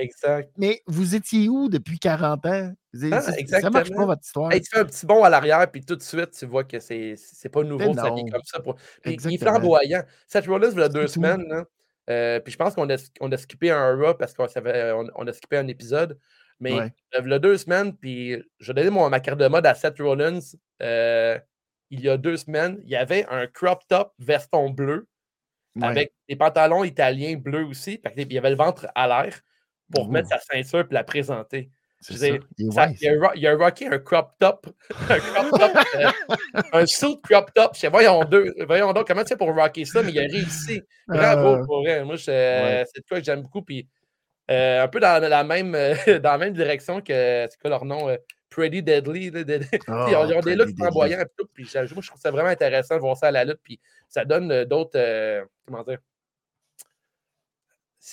mais vous étiez où depuis 40 ans? Ah, ça marche pas votre histoire. tu fais un petit bond à l'arrière, puis tout de suite, tu vois que c'est pas nouveau, ça vient comme ça. Pour... il est flamboyant. Seth Rollins, il y a deux semaines, là, euh, puis je pense qu'on a, on a skippé un Raw parce qu'on on, a skippé un épisode. Mais il y a deux semaines, puis je donnais mon, ma carte de mode à Seth Rollins euh, il y a deux semaines. Il y avait un crop top veston bleu avec des pantalons italiens bleus aussi. il y avait le ventre à l'air pour mettre sa ceinture et la présenter. Il, a, il, a, rocké un crop top. [LAUGHS] un crop top. Euh, un suit crop top. Je sais, voyons, deux, voyons donc, comment tu fais pour rocker ça? Mais il a réussi. Bravo euh, pour vrai. Moi, c'est de quoi que j'aime beaucoup. Puis, euh, un peu dans la, même, [LAUGHS] dans la même direction que, c'est quoi leur nom? Pretty Deadly. [LAUGHS] ils, ont, des looks flamboyants. Puis, moi, je trouve ça vraiment intéressant de voir ça à la lutte. Puis, ça donne d'autres. comment dire?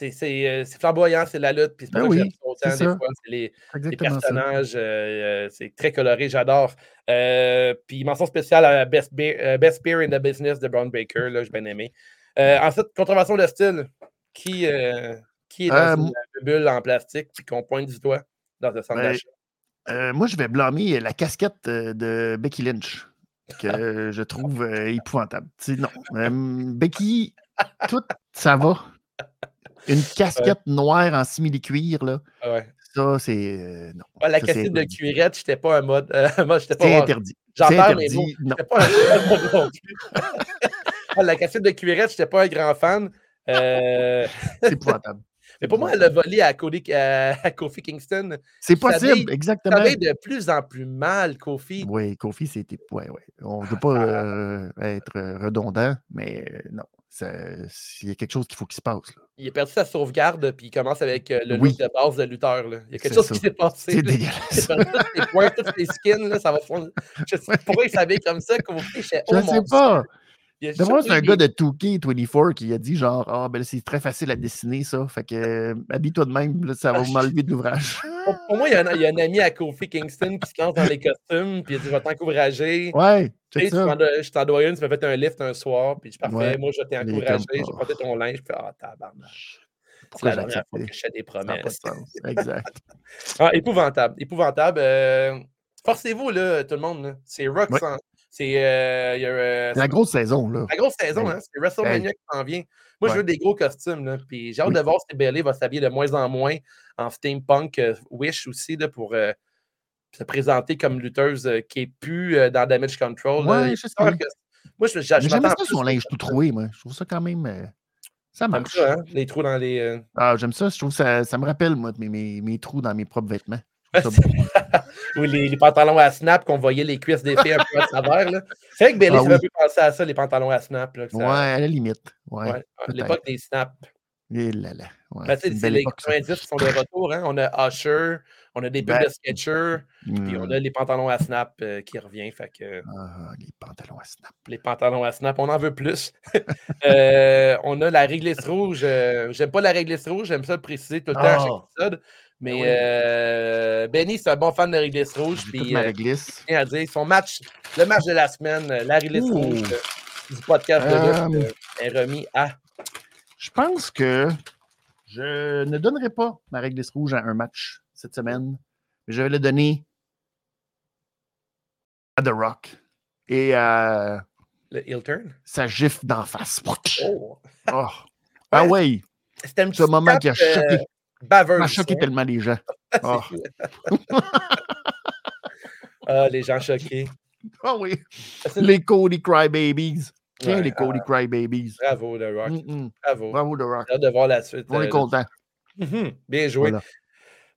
Euh, c'est flamboyant, c'est la lutte, puis c'est pas ben oui, autant des fois, c'est les, personnages, euh, euh, c'est très coloré, j'adore. puis mention spéciale à Best Beer, Best Beer in the Business de Brown Baker, là, j'ai bien aimé. ensuite, contravention de style, qui, qui est dans une bulle en plastique puis qu'on pointe du doigt dans le centre ben, d'achat? Moi, je vais blâmer la casquette de Becky Lynch, que je trouve épouvantable. non. Becky, tout, ça va. Une casquette noire en simili-cuir, là. Ouais. Ça, c'est. Euh, non. la casquette de cuirette, j'étais pas un mode. Euh, [LAUGHS] moi, j'étais pas. C'est interdit. J'en parle, mais bon, pas un [LAUGHS] La casquette de cuirette, j'étais pas un grand fan. Euh... c'est épouvantable. Mais pour moi, elle a volé à, Cody, [LAUGHS] à, Kofi Kingston. C'est possible, exactement. Ça de plus en plus mal, Kofi. Oui, Kofi, c'était. Ouais, ouais. On ne veut pas euh, être redondant, mais non il y a quelque chose qu'il faut qu'il se passe. Il a perdu sa sauvegarde, puis il commence avec euh, le look de base de lutteur. Là. Il y a quelque chose qui s'est passé. C'est dégueulasse. Tous les points, tous les skins, là, ça va fondre. Je sais [LAUGHS] pas pourquoi il s'habille comme ça. Qu'on je sais oh, sais pas. D'abord, c'est un gars de 2K24 qui a dit genre Ah, ben c'est très facile à dessiner ça. Fait que euh, habille-toi de même, ça va ah, m'enlever de l'ouvrage. [LAUGHS] Pour, moi, il y, a un, il y, a un, ami à Kofi Kingston qui se lance dans les costumes, puis il dit Je vais t'encourager. Ouais. Tu je t'en dois une, tu m'as fait un lift un soir, puis je parfait, moi je t'ai encouragé, j'ai porté ton linge, puis ah, tabarnache. C'est la dernière fois que je fais des promesses. exact. [LAUGHS] ah, épouvantable, épouvantable. Euh, forcez-vous, là, tout le monde. C'est Rock c'est euh, euh, la grosse saison, là. La grosse saison, hein? C'est WrestleMania qui s'en vient. Moi, je veux des gros costumes, là. Puis j'ai hâte de voir si Bailey va s'habiller de moins en moins en steampunk euh, Wish aussi, là, pour se présenter comme lutteuse qui est plus dans Damage Control. Ouais, je que... Moi, je, J'aime ça son linge tout troué, moi. Je trouve ça quand même. Ça marche. Ça, hein? Les trous dans les. Ah, j'aime ça. Je trouve ça, ça me rappelle, moi, mes, mes, mes trous dans mes propres vêtements. [LAUGHS] Ou les, pantalons à snap qu'on voyait les cuisses des filles un peu à travers. C'est vrai que Bailey, ah, oui. un peu penser à ça, les pantalons à snap. Là, Ouais, à la limite. Ouais, ouais L'époque des snaps. Et là là. Ben, c'est les 90 qui sont de retour. Hein? On a Usher, On a des pubs Ben, de Sketcher, puis on Hmm. a les pantalons à snap euh, qui revient. Fait que Ah, les pantalons à snap. les pantalons à snap, on en veut plus. [LAUGHS] Euh, on a la réglisse rouge. euh, j'aime pas la réglisse rouge, j'aime ça le préciser tout le temps à chaque Ah. épisode. Mais oui. euh, Benny, c'est un bon fan de réglisse rouge. Puis euh, à dire, son match, le match de la semaine, euh, la réglisse Ouh. rouge euh, du podcast de lutte, est remis à. Je pense que je ne donnerai pas ma réglisse rouge à un match cette semaine. mais Je vais le donner à The Rock et à Le heel turn? sa gifle d'en face. Oh. Oh. Ah ouais, C'était un ce petit moment tape, qui a choqué, baveuse. a choqué hein. tellement les gens. [LAUGHS] Oh. fou. [LAUGHS] ah, les gens choqués. Ah oui, les Cody Crybabies. Ouais, les Cody Crybabies? Bravo, The Rock. Mm, mm. Bravo. Bravo, The Rock. J'ai hâte de voir la suite. On euh, est content. Mhm. Bien joué. Voilà.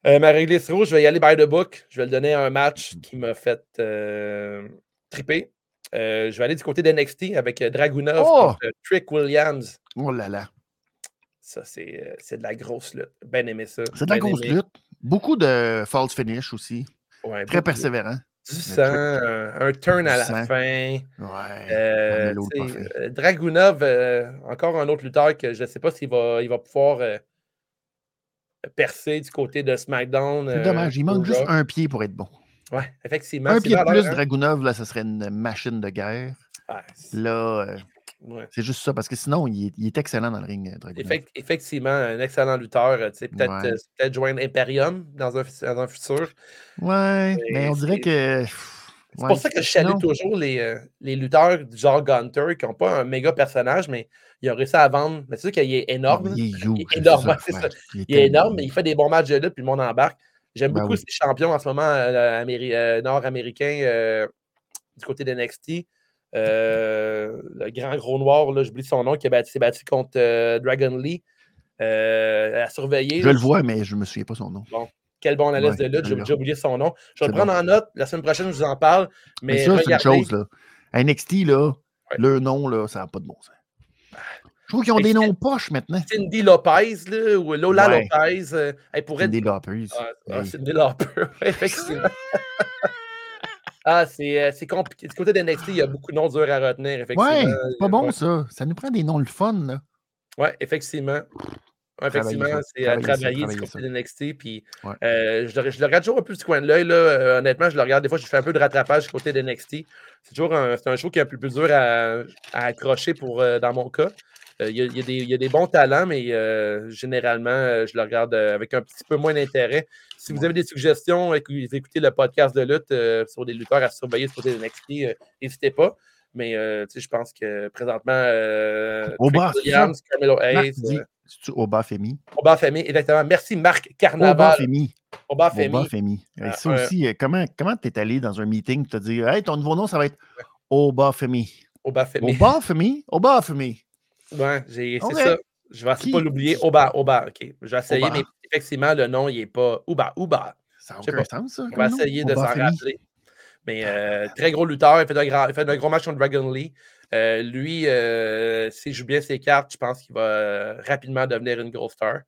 Euh, ma réglisse rouge, je vais y aller by the book. Je vais le donner à un match qui m'a fait euh, triper. Euh, je vais aller du côté d'NXT avec Dragunov Oh! contre Trick Williams. Oh là là. Ça, c'est euh, c'est de la grosse lutte. Bien aimé ça. C'est de la grosse aimé. lutte. Beaucoup de false finish aussi. Ouais, Très persévérant. Du sang, un, un turn à la sang. fin. Ouais. Euh, euh, Dragunov, euh, encore un autre lutteur que je ne sais pas s'il va, il va pouvoir percer du côté de SmackDown. C'est dommage. Il manque juste un pied pour être bon. Ouais, effectivement. Un pied de plus, hein? Dragunov, là, ça serait une machine de guerre. Ouais, Là, ouais. c'est juste ça, parce que sinon, il est, il est excellent dans le ring, euh. Effect- effectivement, un excellent lutteur. euh, tu sais, Peut-être Ouais. euh, joindre Imperium dans un, dans un futur. Ouais, mais on dirait que. C'est pour ça que je salue toujours les, les lutteurs du genre Gunter qui n'ont pas un méga personnage, mais ils ont réussi à vendre. Mais c'est sûr qu'il est énorme. Il est [LAUGHS] Il est énorme, c'est ça. [LAUGHS] Il est Il est tellement- énorme, mais il fait des bons matchs de lutte, puis le monde embarque. J'aime Ben beaucoup oui. ces champions en ce moment euh, améri- nord-américains euh, du côté d'NXT. Euh, le grand gros noir, là, j'oublie son nom, qui s'est battu contre euh, Dragon Lee. Euh, à surveiller. Je le vois, mais je ne me souviens pas son nom. Quel bon analyse Ouais, de lutte, j'ai déjà oublié son nom. Je vais le prendre bon. en note. La semaine prochaine, je vous en parle. Mais, Mais, ça, c'est une chose, là. À NXT, là, Ouais. le nom, là, ça n'a pas de bon sens. Je trouve qu'ils ont des noms poches maintenant. Cindy Lopez, là, ou Lola Ouais. Lopez, euh, elle pourrait Des Loppers. Ah, ah. Cindy Lauper, [LAUGHS] effectivement. [LAUGHS] ah, c'est euh, compliqué. Du côté d'NXT, il y a beaucoup de noms durs à retenir, effectivement. Ouais, c'est pas Euh, bon, ouais. ça. Ça nous prend des noms le fun, là. Ouais, effectivement. Effectivement, c'est à travailler ça, travailler du côté d'NXT. Puis, Ouais. euh, je, le, je le regarde toujours un peu du coin de l'œil. là. Euh, honnêtement, je le regarde. Des fois, je fais un peu de rattrapage du côté d'NXT. C'est toujours un, un show qui est un peu plus dur à, à accrocher pour, euh, dans mon cas. Euh, Il y, a- y des- il y a des bons talents, mais euh, généralement, euh, je le regarde avec un petit peu moins d'intérêt. Si vous avez des suggestions et que vous écoutez le podcast de lutte sur des lutteurs à surveiller côté d'NXT, euh, n'hésitez pas. Mais euh, tu je pense que présentement, euh, c'est Williams, Carmelo Hayes, dit, euh, c'est-tu Oba Femi? Oba Femi, exactement. Merci Marc Oba Carnaval. Femi. Oba Oba Femi. Femi. Hey, Ah, ça aussi, comment comment t'es allé dans un meeting te dire Hey, ton nouveau nom, ça va être Oba Femi? Oba Femi. Oba Femi? Oba Femi. Ouais, c'est ça. Je vais pas l'oublier. Oba, Oba, OK. Je vais essayer, Oba. mais effectivement, le nom, il n'est pas Oba, Oba. Ça n'a aucun sens, ça. On va nom. essayer de s'en rappeler. Mais euh, très gros lutteur. Il fait un, grand, il fait un gros match contre Dragon Lee. Euh, lui, euh, s'il joue bien ses cartes, je pense qu'il va euh, rapidement devenir une grosse star.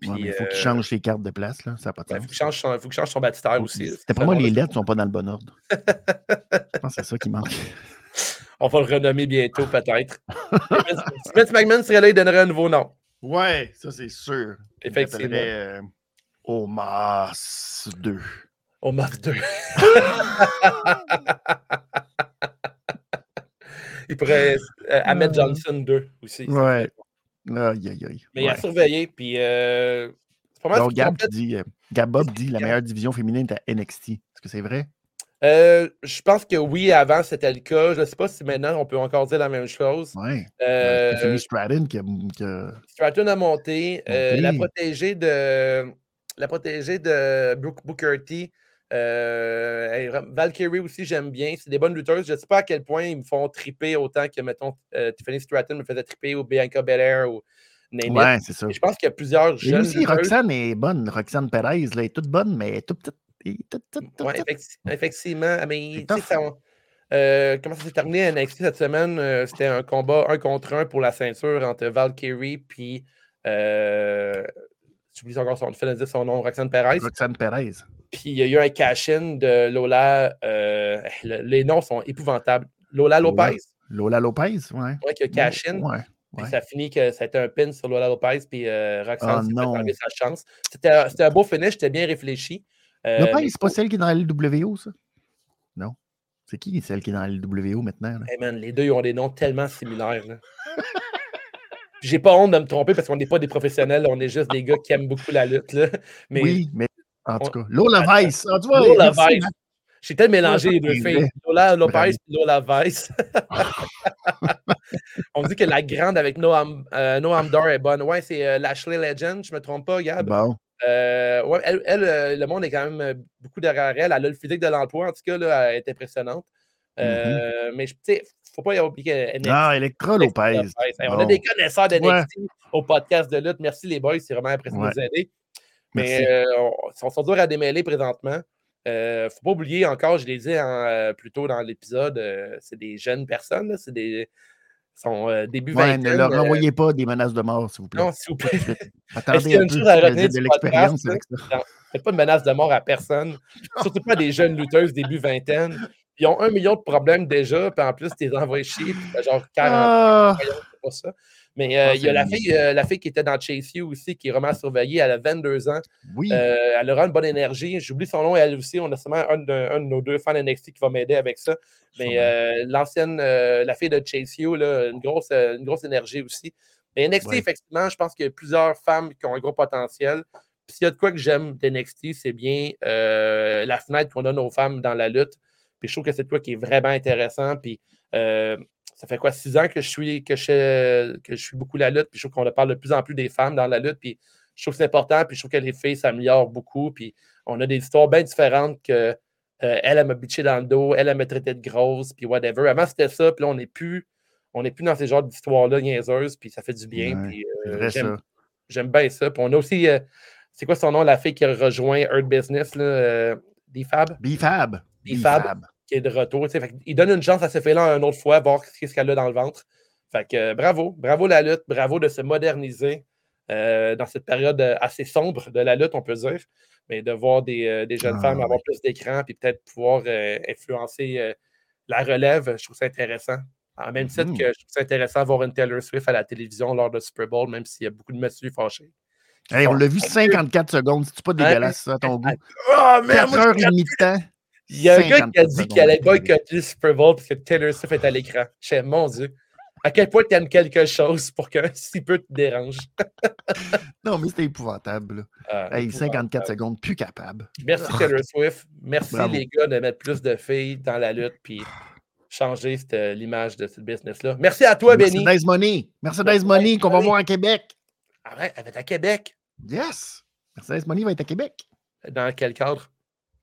Puis, Ouais, mais il faut qu'il change ses cartes de place, là. Ça n'a pas de ouais, sens. faut qu'il change son, faut qu'il change son baptistère aussi. C'était pour moi, les lettres ne sont pas dans le bon ordre. [LAUGHS] Je pense que c'est ça qui manque. [LAUGHS] On va le renommer bientôt, peut-être. Vince McMahon serait là, il donnerait un nouveau nom. Ouais, ça c'est sûr. Effectivement. euh, Omas 2. Au MAF 2. Il pourrait euh, Ahmed Euh. Johnson 2 aussi. Ouais. Aïe, aïe, aïe. Mais à Ouais. surveiller. Puis, euh, c'est pas mal Donc, Gab, dit, Gab Bob dit la meilleure division féminine est à NXT. Est-ce que c'est vrai? Euh, je pense que oui, avant, c'était le cas. Je ne sais pas si maintenant, on peut encore dire la même chose. Ouais. Euh, Stratton qui a, qui a- Stratton a monté. euh, la Monté. protégée de la protégée de Booker T. elle- Valkyrie aussi, j'aime bien. C'est des bonnes lutteuses. Je ne sais pas à quel point ils me font triper autant que, mettons, Tiffany Stratton me faisait triper ou Bianca Belair ou. Ouais, c'est ça. Et Je pense qu'il y a plusieurs Et jeunes. aussi, lutteuses. Roxane est bonne. Roxane Perez, là, est toute bonne, mais elle est toute petite. Ouais, effecti- effectivement. Ah, Mais ça- euh, comment ça s'est terminé à NXT cette semaine? Euh, C'était un combat un contre un pour la ceinture entre Valkyrie puis euh, j'oublie encore son, dire son nom, Roxane Perez. Roxane Perez. Puis il y a eu un cash-in de Lola. euh, le- les noms sont épouvantables. Lola Lopez. Lola Lopez, ouais. Ouais, qui a cash-in. Ouais. Ça finit que ça a été un pin sur Lola Lopez. Puis euh, Roxane Oh s'est non. enlever sa chance. C'était un- c'était un beau finish, c'était bien réfléchi. Euh, Lopez, c'est pas celle qui est dans la LWO, ça? Non. C'est qui celle qui est dans la LWO maintenant? là? Hey man, les deux ils ont des noms tellement similaires. là. J'ai pas honte de me tromper parce qu'on n'est pas des professionnels, on est juste des gars qui aiment beaucoup la lutte. Là. Mais Oui, mais en tout cas. Lola Weiss. Ah, tu vois, Lola Weiss. J'ai peut-être mélangé les deux filles. Lola Lopez et Lola Weiss. On dit que la grande avec Noam, euh, Noam Dar est bonne. Ouais, c'est euh, Lashley Legend, je me trompe pas, Gab. Bon. Euh, ouais, elle, elle, euh, le monde est quand même euh, beaucoup derrière elle. Elle a le physique de l'emploi, en tout cas, là, elle est impressionnante. Euh, Mais tu sais, faut pas y oublier NXT. Ah, Electra Lopez. Hey, on a des connaisseurs de Ouais. Au podcast de lutte. Merci les boys, c'est vraiment impressionnant de Ouais. nous aider. Mais euh, on, on sont durs à démêler présentement. Euh, faut pas oublier encore, je l'ai dit en, euh, plus tôt dans l'épisode, c'est des jeunes personnes, c'est des euh, début Ouais, ne leur euh, envoyez pas des menaces de mort, s'il vous plaît. non, s'il vous plaît. [LAUGHS] Est-ce Attendez qu'il y a un une peu. chose à retenir de l'expérience avec ça. Faites pas de menace de mort à personne, [LAUGHS] surtout pas des jeunes lutteuses début vingtaine. Ils ont un million de problèmes déjà, puis en plus, tu les envoies chier, puis genre 40 Ah, c'est pas ça. Mais euh, Ah, il y a la fille, euh, la fille qui était dans Chase You aussi, qui est vraiment surveillée. Elle a 22 ans. oui. Euh, elle aura une bonne énergie. J'oublie son nom, elle aussi. On a seulement un de, un de nos deux fans NXT qui va m'aider avec ça. Mais euh, l'ancienne, euh, la fille de Chase You, là, une, grosse, euh, une grosse énergie aussi. Mais NXT, Ouais. effectivement, je pense qu'il y a plusieurs femmes qui ont un gros potentiel. Puis s'il y a de quoi que j'aime d'NXT, c'est bien euh, la fenêtre qu'on donne aux femmes dans la lutte. Puis je trouve que c'est de quoi qui est vraiment intéressant. Puis euh, ça fait quoi, six ans que je suis que je, que je suis beaucoup la lutte. Puis je trouve qu'on parle de plus en plus des femmes dans la lutte. Puis je trouve que c'est important. Puis je trouve que les filles s'améliorent beaucoup. Puis on a des histoires bien différentes que euh, elle, elle m'a bitché dans le dos, elle, elle m'a traité de grosse, puis whatever. Avant, c'était ça. Puis là, on n'est plus, on n'est plus dans ces genres d'histoires-là niaiseuses. Puis ça fait du bien. Ouais, puis, euh, j'aime, bien ça. Puis on a aussi, euh, c'est quoi son nom, la fille qui a rejoint Earth Business, là, D-Fab, B-Fab. B-Fab. Qui est de retour. Fait il donne une chance à ces filles-là une autre fois, voir ce qu'elle a dans le ventre. Fait que euh, bravo, bravo la lutte, bravo de se moderniser euh, dans cette période euh, assez sombre de la lutte, on peut dire. Mais de voir des, des jeunes Ah, femmes avoir plus d'écran puis peut-être pouvoir influencer la relève, je trouve ça intéressant. En même titre Mhm. que je trouve ça intéressant de voir une Taylor Swift à la télévision lors de Super Bowl, même s'il y a beaucoup de messieurs fâchés. Hey, on l'a vu 54 secondes. C'est pas dégueulasse, ça, à ton goût? Oh, man, 4 moi, heures et demie de temps. Il y a un gars qui a 54 dit qu'il allait boycotter le Super Bowl parce que Taylor Swift est à l'écran. Je fais, mon Dieu, à quel point tu aimes quelque chose pour qu'un [LAUGHS] si peu te dérange? [LAUGHS] Non, mais c'était épouvantable. là. Ah, Hey, épouvantable. 54 secondes, plus capable. Merci Taylor Swift. Merci Bravo. les gars de mettre plus de filles dans la lutte puis changer cette- euh, l'image de ce business-là. Merci à toi, Benny. Mercedes Money. Mercedes Money qu'on va Money. voir à Québec. Arrête, elle est à Québec. Yes. Mercedes Money va être à Québec. Dans quel cadre?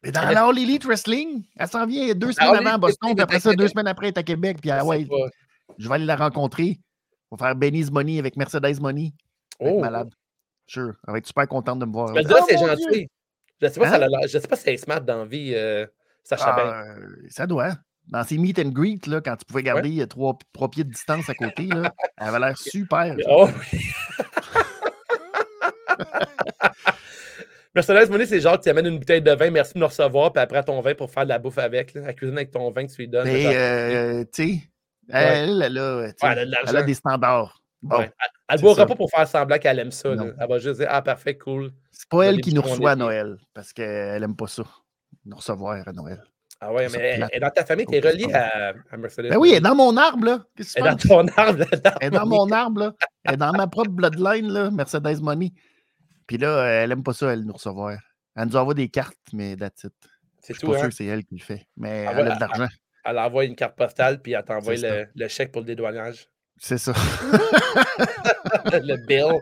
Et dans Elle est- la All Elite Wrestling, elle s'en vient deux semaines avant à Boston, puis après ça, deux semaines après, elle est à Québec. Puis ah ouais, je vais aller la rencontrer. On va faire Benny's Money avec Mercedes Money. Oh, malade. Sure. Elle va être super contente de me voir. me là. Oh, c'est gentil. Je sais pas si Hein? sais pas si elle est smart dans la vie, euh, Sacha. Ah, euh, ça doit. Dans ses meet and greet, là, quand tu pouvais garder euh, trois, trois pieds de distance à côté, là, [LAUGHS] elle avait l'air super. Oh [LAUGHS] [LAUGHS] Mercedes Money, c'est genre, tu amènes une bouteille de vin, merci de nous recevoir, puis après ton vin pour faire de la bouffe avec. Là, la cuisine avec ton vin que tu lui donnes. Mais, Genre, euh, tu sais, elle, elle, a, tu sais, Ouais, elle a elle a des standards. Bon, ouais. Elle- ne boira pas pour faire semblant qu'elle aime ça. Elle va juste dire Ah, parfait, cool. c'est pas elle qui nous reçoit à Noël, parce qu'elle aime pas ça, nous recevoir à Noël. Ah ouais, mais elle, dans ta famille, tu es Faut que relié à, à Mercedes. Ben oui, elle est dans mon arbre, là. Elle est dans ton arbre. là, Elle est dans mon arbre, là. Elle est dans ma propre bloodline, là, Mercedes Money. Puis là, elle aime pas ça, elle, nous recevoir. Elle nous envoie des cartes, mais that's it. C'est Je suis tout, pas hein? sûr que c'est elle qui le fait. Mais elle a de l'argent. Elle envoie une carte postale, puis elle t'envoie le, le chèque pour le dédouanage. C'est ça. [LAUGHS] le bill.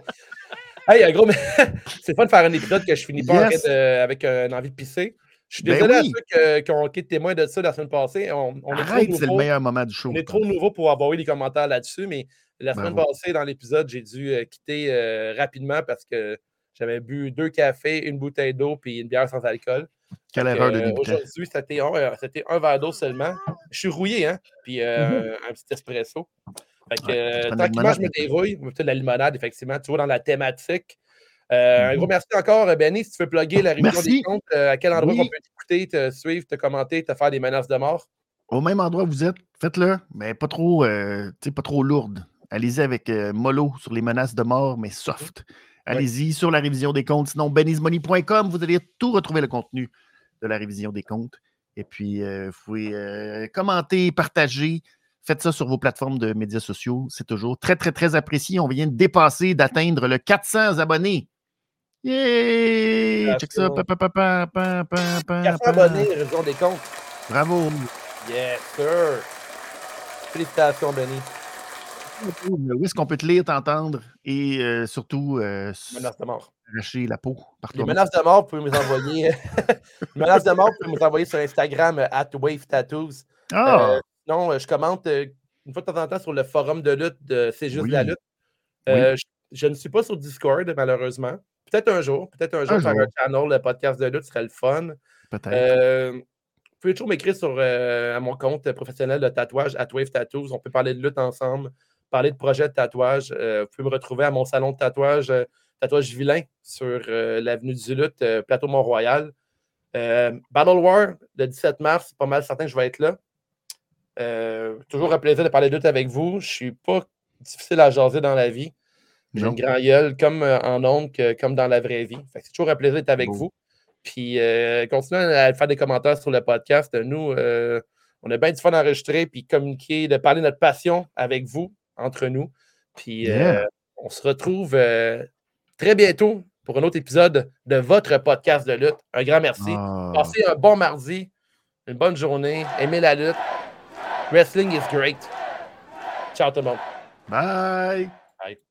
Hey, un gros, mais [LAUGHS] c'est pas de faire un épisode que je finis pas Yes. de- avec euh, une envie de pisser. Je suis Ben désolé à ceux qui ont été témoins de ça la semaine passée. On, Arrête, c'est le meilleur moment du show. On est trop nouveau pour avoir eu des commentaires là-dessus, mais la semaine Bravo. passée, dans l'épisode, j'ai dû euh, quitter euh, rapidement parce que j'avais bu deux cafés, une bouteille d'eau puis une bière sans alcool. Quelle erreur de euh, débutant. Aujourd'hui, c'était un, euh, un verre d'eau seulement. Je suis rouillé, hein? Puis euh, un petit espresso. Fait que. Ouais, tranquillement, je me dérouille. De la limonade, effectivement. Tu vois, dans la thématique Un gros merci encore, Benny. Si tu veux plugger la révision des comptes, à quel endroit on peut t'écouter, te suivre, te commenter, te faire des menaces de mort? Au même endroit où vous êtes, faites-le, mais pas trop, pas trop lourde. Allez-y avec mollo sur les menaces de mort, mais soft. Allez-y sur la révision des comptes. Sinon, benny'smoney.com, vous allez tout retrouver le contenu de la révision des comptes. Et puis, vous pouvez commenter, partager. Faites ça sur vos plateformes de médias sociaux. C'est toujours très, très, très apprécié. On vient de dépasser, d'atteindre le 400 abonnés. Yeah! Check ça. Pa, pa, pa, 400 abonnés, révision des comptes. Bravo. Yes, sir. Félicitations, Benny. Où est-ce qu'on peut te lire, t'entendre et euh, surtout euh, menace de mort. arracher la peau par [LAUGHS] Les menaces de mort, vous pouvez nous envoyer. menaces de mort, vous pouvez nous envoyer sur Instagram at Wave Tattoos. Ah! Euh, non, je commente une fois de temps en temps sur le forum de lutte de C'est juste la lutte. Je, ne suis pas sur Discord, malheureusement. Peut-être un jour, peut-être un jour, faire un channel, le podcast de lutte serait le fun. Peut-être. vous pouvez toujours m'écrire sur à mon compte professionnel de tatouage, at Wave Tattoos. On peut parler de lutte ensemble parler de projet de tatouage, euh, vous pouvez me retrouver à mon salon de tatouage, euh, Tatouage Vilain, sur euh, l'avenue du Lutte, Plateau Mont-Royal. Battle War, le 17 mars, pas mal certain que je vais être là. toujours un plaisir de parler de lutte avec vous. Je ne suis pas difficile à jaser dans la vie. J'ai une grande gueule, comme en ondes, comme dans la vraie vie. c'est toujours un plaisir d'être avec vous. Puis continuez à faire des commentaires sur le podcast. Nous, on a bien du fun d'enregistrer puis communiquer, de parler de notre passion avec vous entre nous. Puis euh, on se retrouve euh, très bientôt pour un autre épisode de votre podcast de lutte. Un grand merci. Ah. Passez un bon mardi, une bonne journée. Aimez la lutte. Wrestling is great. Ciao tout le monde. Bye.